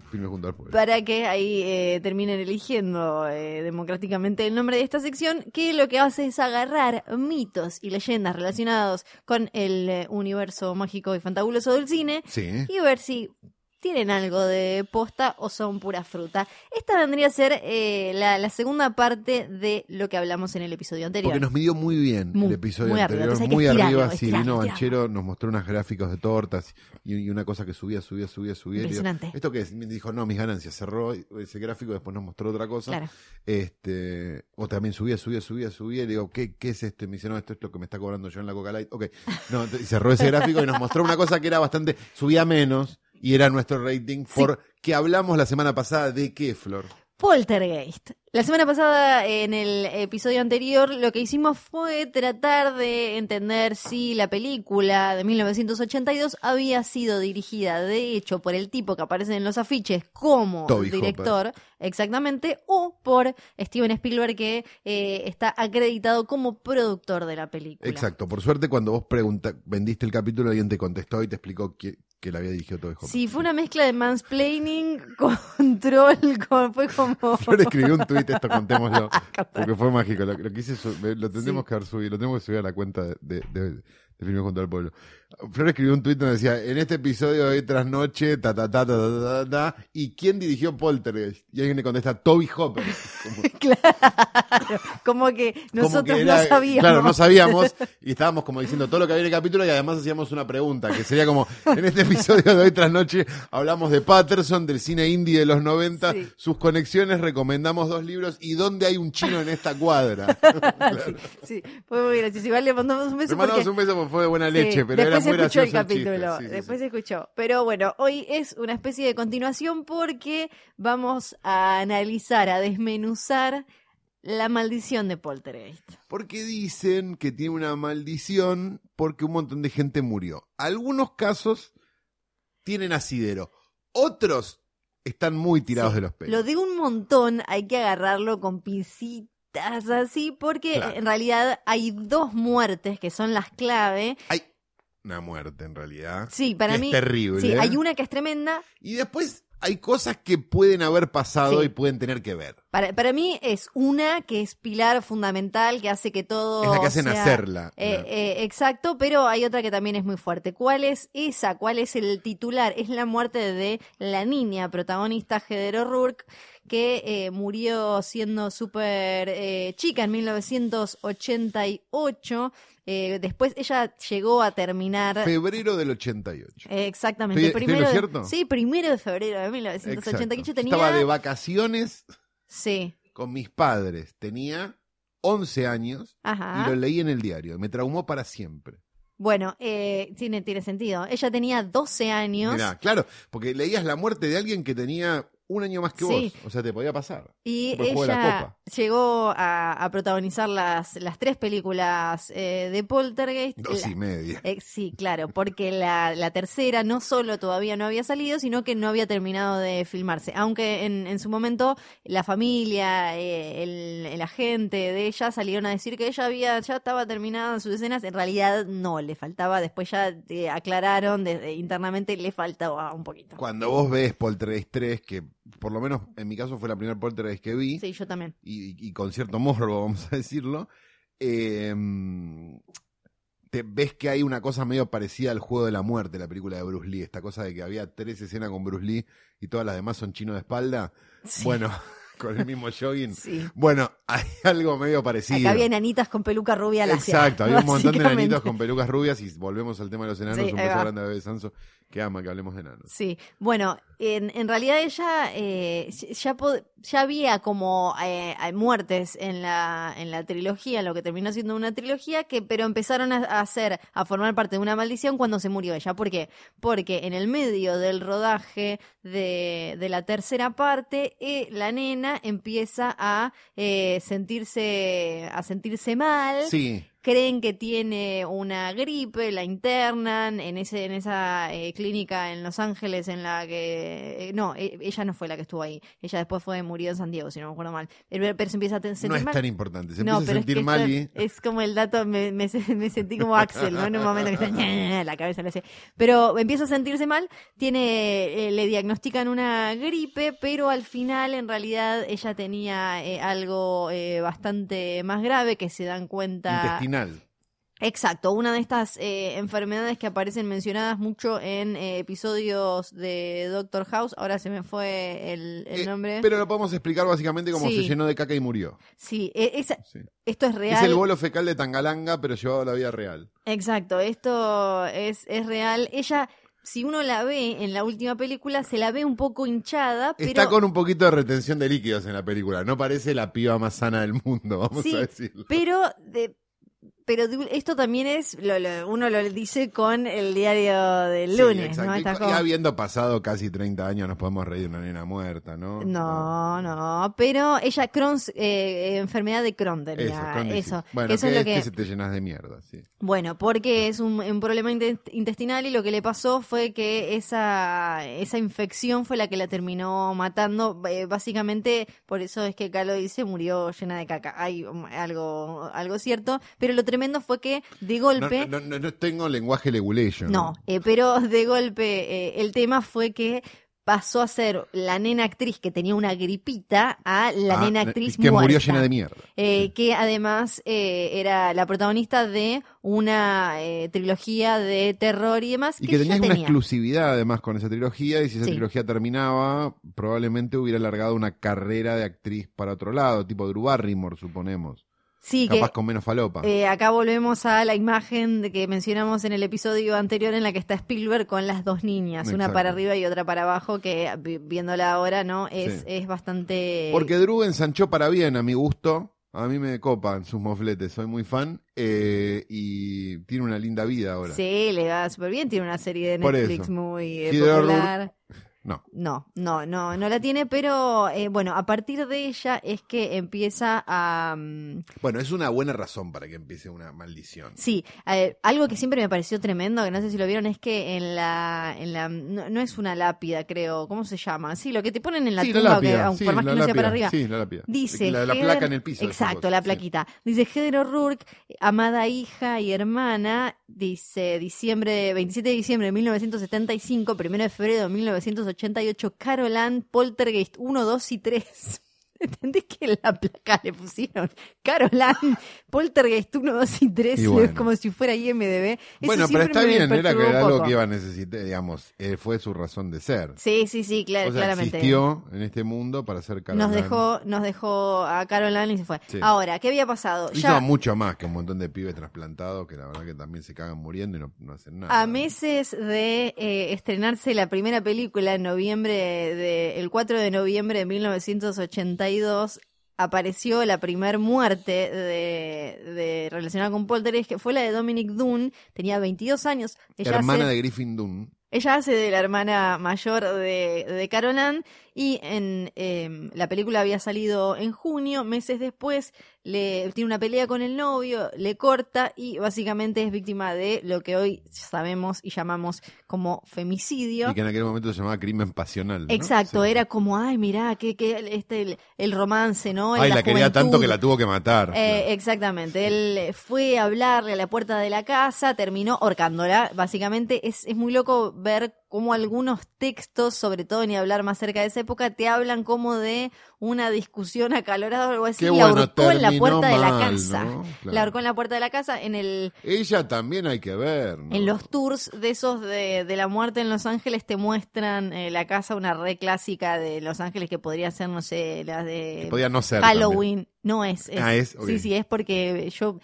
que Filme junto al pueblo. Para que ahí eh, terminen eligiendo eh, democráticamente el nombre de esta sección, que lo que hace es agarrar mitos y leyendas relacionados con el eh, universo mágico y fantabuloso del cine Sí. y ver si tienen algo de posta o son pura fruta. Esta vendría a ser eh, la, la segunda parte de lo que hablamos en el episodio anterior. Porque nos midió muy bien Muy- el episodio muy anterior, que muy estirarlo, arriba. Sí, estirarlo, vino estirarlo. Banchero, nos mostró unas gráficos de tortas y, y una cosa que subía, subía, subía, subía. digo, Impresionante. ¿Esto qué es? Me dijo, no, mis ganancias. Cerró ese gráfico, después nos mostró otra cosa. Claro. Este, o también subía, subía, subía, subía. Y le digo, ¿qué, ¿qué es esto? Y me dice, no, esto es lo que me está cobrando yo en la Coca Light. Ok. No, cerró ese gráfico y nos mostró una cosa que era bastante, subía menos y era nuestro rating Sí. por que hablamos la semana pasada de qué, Flor. Poltergeist. La semana pasada, en el episodio anterior, lo que hicimos fue tratar de entender si la película de 1982 había sido dirigida, de hecho, por el tipo que aparece en los afiches como Toby director, exactamente, o por Steven Spielberg, que eh, está acreditado como productor de la película. Exacto. Por suerte, cuando vos pregunta, vendiste el capítulo, alguien te contestó y te explicó que, que la había dirigido Toby Hopper. Sí, fue una mezcla de mansplaining, control, con- fue como... Flor escribió un tuit, esto contémoslo, porque fue mágico. Lo, lo quise su- lo tendremos que haber subido, lo tenemos que subir a la cuenta de, de, de Filmes junto al pueblo. Flor escribió un tuit donde decía, en este episodio de hoy tras noche, ta ta ta ta ta ta, ta, ¿y quién dirigió Poltergeist? Y alguien le contesta, Toby Hopper. Como- Claro, como que como nosotros que era- no sabíamos. Claro, no sabíamos y estábamos como diciendo todo lo que había en el capítulo y además hacíamos una pregunta, que sería como, en este episodio de hoy tras noche hablamos de Patterson, del cine indie de los 90, Sí. sus conexiones, recomendamos dos libros y dónde hay un chino en esta cuadra. Sí, fue muy gracioso. Igual le mandamos un beso Le mandamos porque... un beso fue de buena Sí, leche, pero era después muy escuchó el capítulo, sí, después sí. escuchó. Pero bueno, hoy es una especie de continuación porque vamos a analizar, a desmenuzar la maldición de Poltergeist. Porque dicen que tiene una maldición porque un montón de gente murió. Algunos casos tienen asidero, otros están muy tirados Sí, de los pelos. Lo de un montón hay que agarrarlo con pincitas así porque Claro. en realidad hay dos muertes que son las clave. Hay una muerte en realidad. Sí, para que mí... es terrible. Sí, hay una que es tremenda. Y después hay cosas que pueden haber pasado Sí. y pueden tener que ver. Para, para mí es una que es pilar fundamental que hace que todo... es la que hacen sea- hacerla. Eh, eh, exacto, pero hay otra que también es muy fuerte. ¿Cuál es esa? ¿Cuál es el titular? Es la muerte de la niña protagonista Heather O'Rourke, que eh, murió siendo súper eh, chica en 1988. Eh, después ella llegó a terminar... Febrero del 88. eh, Exactamente, ¿Estoy- estoy primero lo de- cierto? sí, primero de febrero de 1988 Exacto. tenía Estaba de vacaciones sí, con mis padres. Tenía 11 años ajá. y lo leí en el diario. Me traumó para siempre. Bueno, eh, tiene, tiene sentido. Ella tenía 12 años Mirá, claro, porque leías la muerte de alguien que tenía un año más que Sí. vos. O sea, te podía pasar. y de ella llegó a, a protagonizar las, las tres películas eh, de Poltergeist. Dos La- y media. eh, sí, claro, porque la, la tercera no solo todavía no había salido, sino que no había terminado de filmarse. Aunque en, en su momento la familia, eh, el, el agente de ella salieron a decir que ella había ya estaba terminada sus escenas. En realidad no, le faltaba. Después ya aclararon desde internamente le faltaba un poquito. Cuando vos ves Poltergeist 3, que por lo menos en mi caso fue la primera Poltergeist que vi, Sí, yo también. y, y con cierto morbo, vamos a decirlo, eh, te ves que hay una cosa medio parecida al juego de la muerte, la película de Bruce Lee, esta cosa de que había tres escenas con Bruce Lee y todas las demás son chinos de espalda. Sí. Bueno, con el mismo jogging. Sí. Bueno, hay algo medio parecido. Acá había enanitas con peluca rubia lacia. Exacto, había un montón de básicamente. nanitos con pelucas rubias y volvemos al tema de los enanos, Sí, un beso grande a Bebé Sanso, que ama que hablemos de enanos. Sí, bueno, en, en realidad ella eh, ya, ya había como eh, muertes en la, en la trilogía, lo que terminó siendo una trilogía, que pero empezaron a, hacer, a formar parte de una maldición cuando se murió ella. ¿Por qué? Porque en el medio del rodaje de, de la tercera parte, eh, la nena empieza a eh, sentirse, a sentirse mal Sí, creen que tiene una gripe, la internan en ese en esa eh, clínica en Los Ángeles en la que eh, no, eh, ella no fue la que estuvo ahí. Ella después fue murió en San Diego, si no me acuerdo mal. Pero, se empieza a sentir no es mal. tan importante. Se no, empieza a pero es sentir que mal y... es como el dato, me, me, me sentí como Axel, ¿no? En un momento que está la cabeza le hace. Pero empieza a sentirse mal, tiene, eh, le diagnostican una gripe, pero al final en realidad ella tenía eh, algo eh, bastante más grave que se dan cuenta. Intestinal. Exacto, una de estas eh, enfermedades que aparecen mencionadas mucho en eh, episodios de Doctor House. Ahora se me fue el, el Eh, nombre. Pero lo podemos explicar básicamente como Sí. se llenó de caca y murió. Sí, e- Sí. esto es real. Es el bolo fecal de Tangalanga, pero llevado a la vida real. Exacto, esto es, es real. Ella, si uno la ve en la última película, se la ve un poco hinchada, pero Está con un poquito de retención de líquidos en la película. No parece la piba más sana del mundo, vamos Sí, a decirlo. pero de- pero esto también es, lo- lo- uno lo dice con el diario del lunes. ¿no? Y Está co- como- y habiendo pasado casi 30 años, nos podemos reír de una nena muerta, ¿no? No, no, pero ella Crohn's, eh, enfermedad de Crohn tenía, eso, Bueno, que eso que, es lo que, que se te llenas de mierda, sí. bueno, porque es un, un problema inte- intestinal y lo que le pasó fue que esa, esa infección fue la que la terminó matando, eh, básicamente, por eso es que Calo dice murió llena de caca, hay um, algo, algo cierto, pero lo tremendo fue que de golpe... no, no, no tengo lenguaje legulation. No, eh, pero de golpe eh, el tema fue que pasó a ser la nena actriz que tenía una gripita a la Ah, nena actriz que murió llena de mierda. Eh, que además eh, era la protagonista de una eh, trilogía de terror y demás. Y que que una exclusividad además con esa trilogía, y si esa Sí. trilogía terminaba, probablemente hubiera alargado una carrera de actriz para otro lado, tipo Drew Barrymore, suponemos. Sí, que Capaz con menos falopa. eh, acá volvemos a la imagen de que mencionamos en el episodio anterior en la que está Spielberg con las dos niñas, una para arriba y otra para abajo, que vi- viéndola ahora, ¿no? Es, Sí. es bastante... Porque Drew ensanchó para bien, a mi gusto. A mí me copan sus mofletes, soy muy fan. eh, y tiene una linda vida ahora. Sí, le va súper bien, tiene una serie de Netflix muy eh, popular. No. No, no, no, no la tiene, pero eh, bueno, a partir de ella es que empieza a... mm, Bueno, es una buena razón para que empiece una maldición. Sí, eh, algo que siempre me pareció tremendo, que no sé si lo vieron, es que en la, en la no, no es una lápida, creo, ¿cómo se llama? Sí, lo que te ponen en la sí, la tumba, lápida. que, aun- sí, por más la que no sea para lápida, arriba. Sí, la lápida. Dice La, la Heather- placa en el piso. Exacto, la sí. plaquita. Dice Heather O'Rourke, amada hija y hermana, dice diciembre 27 de diciembre de 1975, 1 de febrero de 1988, Carolan Poltergeist 1, 2 y 3. ¿Entendés que en la placa le pusieron Carolan Poltergeist 1, 2 y 3? Y bueno. como si fuera IMDB. Eso Bueno, pero está bien, era, que era algo que iba a necesitar, digamos, eh, fue su razón de ser. Sí, sí, sí, cla- o sea, claramente. existió en este mundo para ser Caroline. Nos dejó, nos dejó a Carolan y se fue. Sí. Ahora, ¿qué había pasado? Hizo mucho más que un montón de pibes trasplantados que la verdad que también se cagan muriendo y no, no hacen nada. A meses de eh, estrenarse la primera película en noviembre, de, el 4 de noviembre de 1982, apareció la primer muerte de, de- relacionada con Poltergeist, que fue la de Dominic Dunn, tenía 22 años. Ella Hermana hace, de Griffin Dunn. ella hace de la hermana mayor de, de Carol Ann y en eh, la película había salido en junio, meses después le tiene una pelea con el novio, le corta y básicamente es víctima de lo que hoy sabemos y llamamos como femicidio. Y que en aquel momento se llamaba crimen pasional. ¿no? Exacto, Sí. era como, ay, mirá, que, que este, el, el romance, ¿no? Ay, la, quería tanto juventud". que la tuvo que matar. Eh, exactamente, él fue a hablarle a la puerta de la casa, terminó ahorcándola. Básicamente es, es muy loco ver cómo algunos textos, sobre todo ni hablar más cerca de esa época, te hablan como de una discusión acalorada o algo así. Qué la bueno, ahorcó en la puerta de la casa. ¿no? Claro. La ahorcó en la puerta de la casa en el Ella también hay que ver. ¿no? en los tours de esos de, de la muerte en Los Ángeles te muestran eh, la casa, una re clásica de Los Ángeles que podría ser, no sé, la de Que podía no ser. Halloween. No es, es. Ah, es, ok. Sí, sí, es porque yo...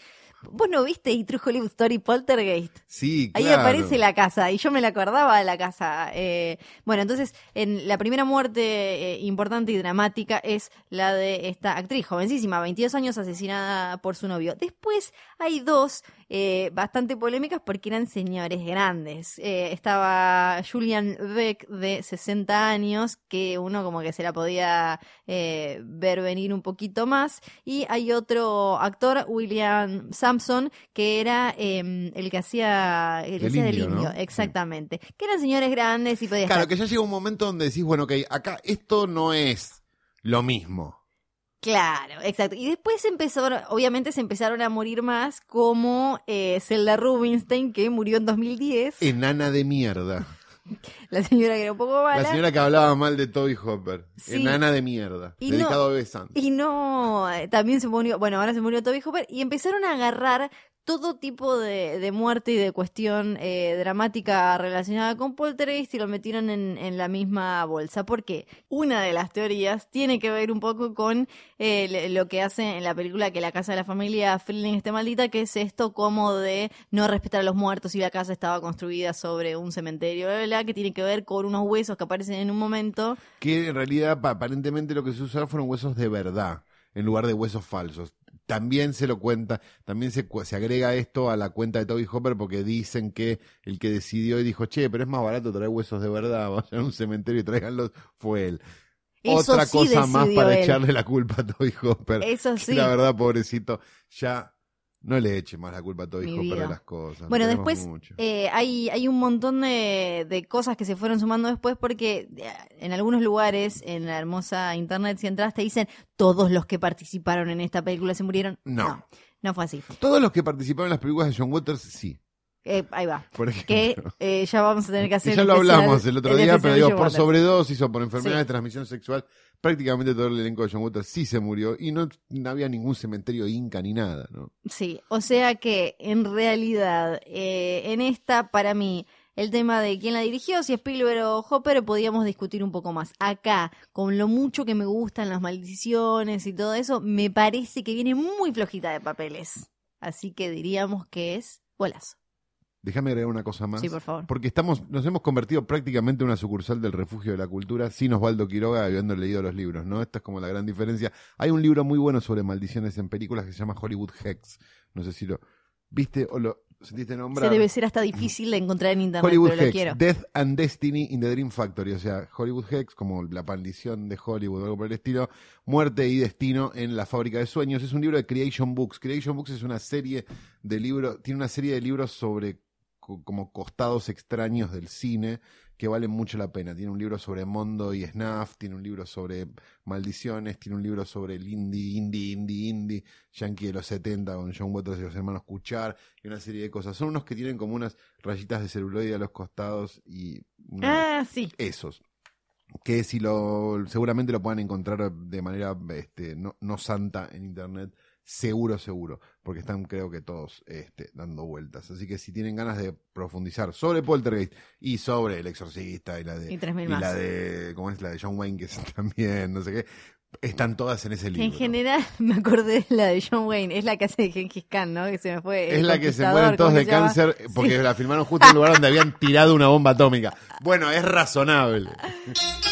Vos no viste y True Hollywood Story Poltergeist. Sí, Ahí claro. aparece la casa y yo me la acordaba de la casa. Eh, bueno, entonces, en la primera muerte eh, importante y dramática es la de esta actriz jovencísima, 22 años, asesinada por su novio. Después hay dos eh, bastante polémicas porque eran señores grandes. Eh, estaba Julian Beck de 60 años, que uno como que se la podía eh, ver venir un poquito más. Y hay otro actor, William Sampson, que era eh, el que hacía el del indio, exactamente. Que eran señores grandes y podía Claro, estar- que ya llega un momento donde decís, bueno, ok, acá esto no es lo mismo. Claro, exacto. Y después empezaron, obviamente se empezaron a morir más, como eh, Zelda Rubinstein, que murió en 2010. Enana de mierda. La señora que era un poco mala. La señora que hablaba mal de Toby Hopper. Sí. Enana de mierda. Y dedicado no- a Bebe Santos. Y no, eh, también se murió, bueno, ahora se murió Toby Hooper y empezaron a agarrar todo tipo de, de muerte y de cuestión eh, dramática relacionada con Poltergeist y lo metieron en, en la misma bolsa. Porque una de las teorías tiene que ver un poco con eh, lo que hace en la película que la casa de la familia Freeling esté maldita, que es esto como de no respetar a los muertos y la casa estaba construida sobre un cementerio, bla, bla, bla, que tiene que ver con unos huesos que aparecen en un momento. Que en realidad, pa- aparentemente, lo que se usaron fueron huesos de verdad, en lugar de huesos falsos. También se lo cuenta, también se, se agrega esto a la cuenta de Toby Hopper porque dicen que el que decidió y dijo, che, pero es más barato traer huesos de verdad, vayan a un cementerio y tráiganlos, fue él. Eso Otra sí cosa más para él. echarle la culpa a Toby Hopper. Eso sí. La verdad, pobrecito, ya no le eche más la culpa a Hopper vida. de las cosas. Bueno, después eh, hay, hay un montón de, de cosas que se fueron sumando después porque eh, en algunos lugares, en la hermosa internet, si entras, te dicen todos los que participaron en esta película se murieron. No. No, no fue así. Todos los que participaron en las películas de John Waters, sí. Eh, ahí va. Por Que ejemplo. eh, ya vamos a tener que hacer. Y ya lo hablamos el otro el día, especial pero digo, por sobredosis o por enfermedad Sí. de transmisión sexual, prácticamente todo el elenco de John Waters sí se murió y no, no había ningún cementerio inca ni nada, ¿no? Sí, o sea que en realidad eh, en esta, para mí, el tema de quién la dirigió, si Spielberg o Hopper, podíamos discutir un poco más. Acá, con lo mucho que me gustan las maldiciones y todo eso, me parece que viene muy flojita de papeles. Así que diríamos que es golazo. Déjame agregar una cosa más. Sí, por favor. Porque estamos, nos hemos convertido prácticamente en una sucursal del refugio de la cultura sin Osvaldo Quiroga habiendo leído los libros, ¿no? Esta es como la gran diferencia. Hay un libro muy bueno sobre maldiciones en películas que se llama Hollywood Hex. No sé si lo viste o lo sentiste nombrar. Se debe ser hasta difícil de encontrar en internet, Hollywood pero lo Hex, quiero. Death and Destiny in the Dream Factory, o sea, Hollywood Hex, como la maldición de Hollywood o algo por el estilo, Muerte y Destino en la fábrica de sueños. Es un libro de Creation Books. Creation Books es una serie de libros, tiene una serie de libros sobre como costados extraños del cine que valen mucho la pena. Tiene un libro sobre Mondo y Snuff, tiene un libro sobre maldiciones, tiene un libro sobre el indie, indie, indie, indie, yankee de los 70 con John Waters y los hermanos Cuchar y una serie de cosas. Son unos que tienen como unas rayitas de celuloide a los costados y Ah, sí. esos. Que si lo seguramente lo puedan encontrar de manera este, no, no santa en internet, seguro, seguro, porque están creo que todos este, dando vueltas. Así que si tienen ganas de profundizar sobre Poltergeist y sobre El Exorcista y la de Y 3000 y más. la de ¿cómo es la de John Wayne que es también, no sé qué, están todas en ese libro. en general me acordé de la de John Wayne, es la que hace de Genghis Khan, ¿no? Que se me fue. Es la que se mueren todos ¿cómo de cáncer porque Sí. la filmaron justo en el lugar donde habían tirado una bomba atómica. Bueno, es razonable.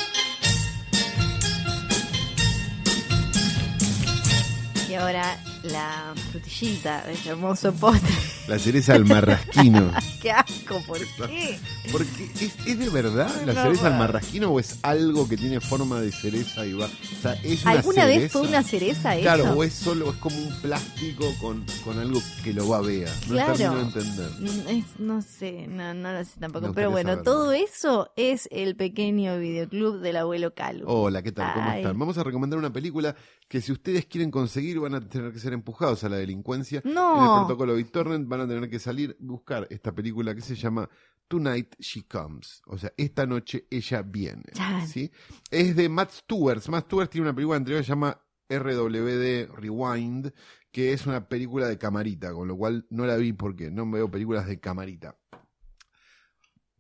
ahora la frutillita de hermoso postre. La cereza al marrasquino. ¡Qué asco! ¿Por qué? Porque ¿es, es de verdad la No, cereza al marrasquino o es algo que tiene forma de cereza y va? O sea, es una ¿Alguna vez fue una cereza eso? Claro, o es solo, es como un plástico con, con algo que lo babea. No Claro. termino de entender. Mm, es- no sé, no, no lo sé tampoco. Pero bueno, saberlo. todo eso es el pequeño videoclub del abuelo Calu. Hola, ¿qué tal? ¿Cómo Ay. están? Vamos a recomendar una película que si ustedes quieren conseguir van a tener que ser empujados a la delincuencia. No. En el protocolo BitTorrent van a tener que salir, buscar esta película que se llama Tonight She Comes. O sea, esta noche ella viene. Chan. ¿sí? Es de Matt Stewart. Matt Stewart tiene una película anterior que se llama RWD Rewind, que es una película de camarita, con lo cual no la vi porque no veo películas de camarita.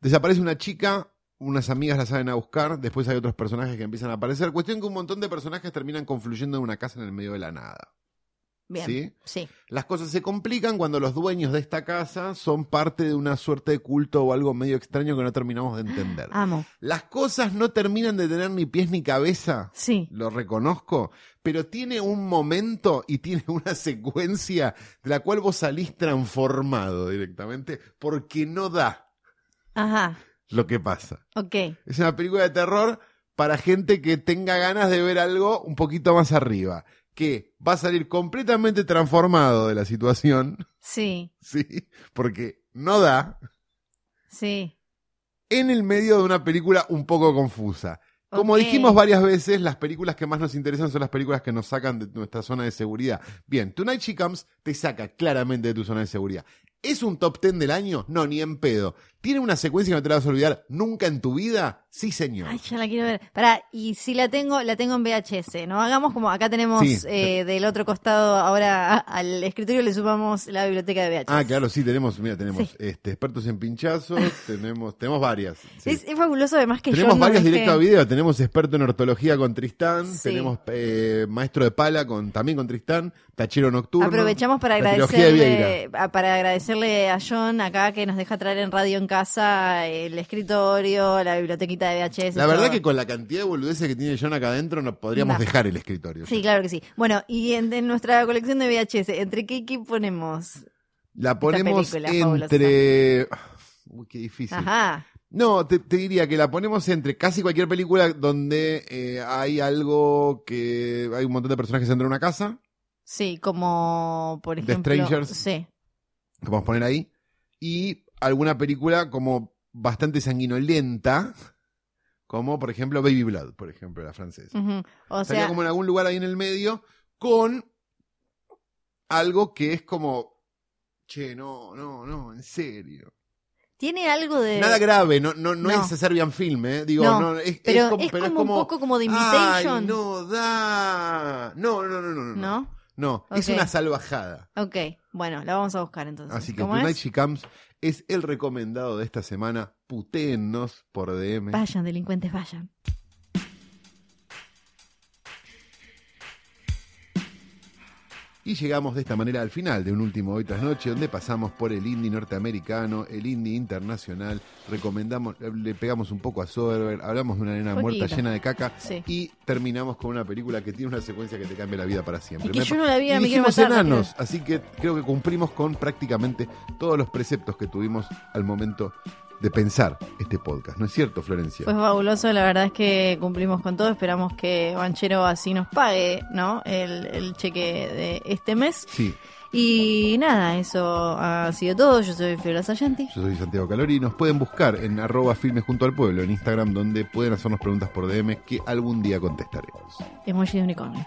Desaparece una chica, unas amigas la salen a buscar, después hay otros personajes que empiezan a aparecer. Cuestión que un montón de personajes terminan confluyendo en una casa en el medio de la nada. Bien. ¿Sí? Sí. Las cosas se complican cuando los dueños de esta casa son parte de una suerte de culto o algo medio extraño que no terminamos de entender. Amo. Las cosas no terminan de tener ni pies ni cabeza, Sí. lo reconozco, pero tiene un momento y tiene una secuencia de la cual vos salís transformado directamente porque no da Ajá. lo que pasa. Ok. Es una película de terror para gente que tenga ganas de ver algo un poquito más arriba, que va a salir completamente transformado de la situación, Sí. ¿sí? Porque no da Sí. en el medio de una película un poco confusa. Como dijimos varias veces, las películas que más nos interesan son las películas que nos sacan de nuestra zona de seguridad. Bien, Tonight She Comes te saca claramente de tu zona de seguridad. ¿Es un top 10 del año? No, ni en pedo. ¿Tiene una secuencia que no te la vas a olvidar nunca en tu vida? Sí, señor. Ay, ya la quiero ver. Pará, y si la tengo, la tengo en VHS, ¿no? Hagamos como acá tenemos Sí. eh, del otro costado, ahora al escritorio le sumamos la biblioteca de VHS. Ah, claro, sí, tenemos, mira, tenemos Sí. este, expertos en pinchazos, tenemos, tenemos varias. sí. Es, es fabuloso además que tenemos yo no varias dejé- directo a video, tenemos experto en ortología con Tristán, tenemos eh, maestro de pala con también con Tristán, tachero nocturno. Aprovechamos para agradecerle, para agradecerle a John acá que nos deja traer en radio en casa el escritorio, la bibliotequita de VHS. La verdad todo. que con la cantidad de boludeces que tiene John acá adentro no podríamos dejar el escritorio. Sí, claro que sí. Bueno, y en, en nuestra colección de VHS, ¿entre qué equipo ponemos? La ponemos película entre... Uy, qué difícil. Ajá. No, te, te diría que la ponemos entre casi cualquier película donde eh, hay algo que... Hay un montón de personajes dentro de una casa, Sí, como por The ejemplo. Strangers. Sí. que podemos poner ahí, y alguna película como bastante sanguinolenta, como por ejemplo Baby Blood, por ejemplo, la francesa. Ujú. O Estaría sea, como en algún lugar ahí en el medio, con algo que es como Che, no, no, no, en serio. Tiene algo de. Nada grave, no, no, no, No. es Serbian Film, ¿eh? Digo, No, no, es, pero como, es pero como un poco como de Invitation. Ay, no, da. No, no, no, no, no. ¿No? No, es una salvajada. Ok, bueno, la vamos a buscar entonces. Así que ¿Cómo Tonight es? She Comes es el recomendado de esta semana. Putéennos por DM. Vayan, delincuentes, vayan. Y llegamos de esta manera al final de un último Hoy tras Noche, donde pasamos por el indie norteamericano, el indie internacional, recomendamos, le pegamos un poco a Soderbergh, hablamos de una nena Poquito. muerta llena de caca Sí. y terminamos con una película que tiene una secuencia que te cambia la vida para siempre. Y que Me yo pa- no la vi, y me quiero dijimos matar, la enanos, así que creo que cumplimos con prácticamente todos los preceptos que tuvimos al momento de pensar este podcast. ¿No es cierto, Florencia? Fue fabuloso, la verdad es que cumplimos con todo. Esperamos que Banchero así nos pague, ¿no? El, el cheque de este mes. Sí, Y nada, eso ha sido todo. Yo soy Fiora Sayanti. yo soy Santiago Calori. Nos pueden buscar en arroba filmes junto al pueblo en Instagram, donde pueden hacernos preguntas por DM que algún día contestaremos. Emoji de unicornio.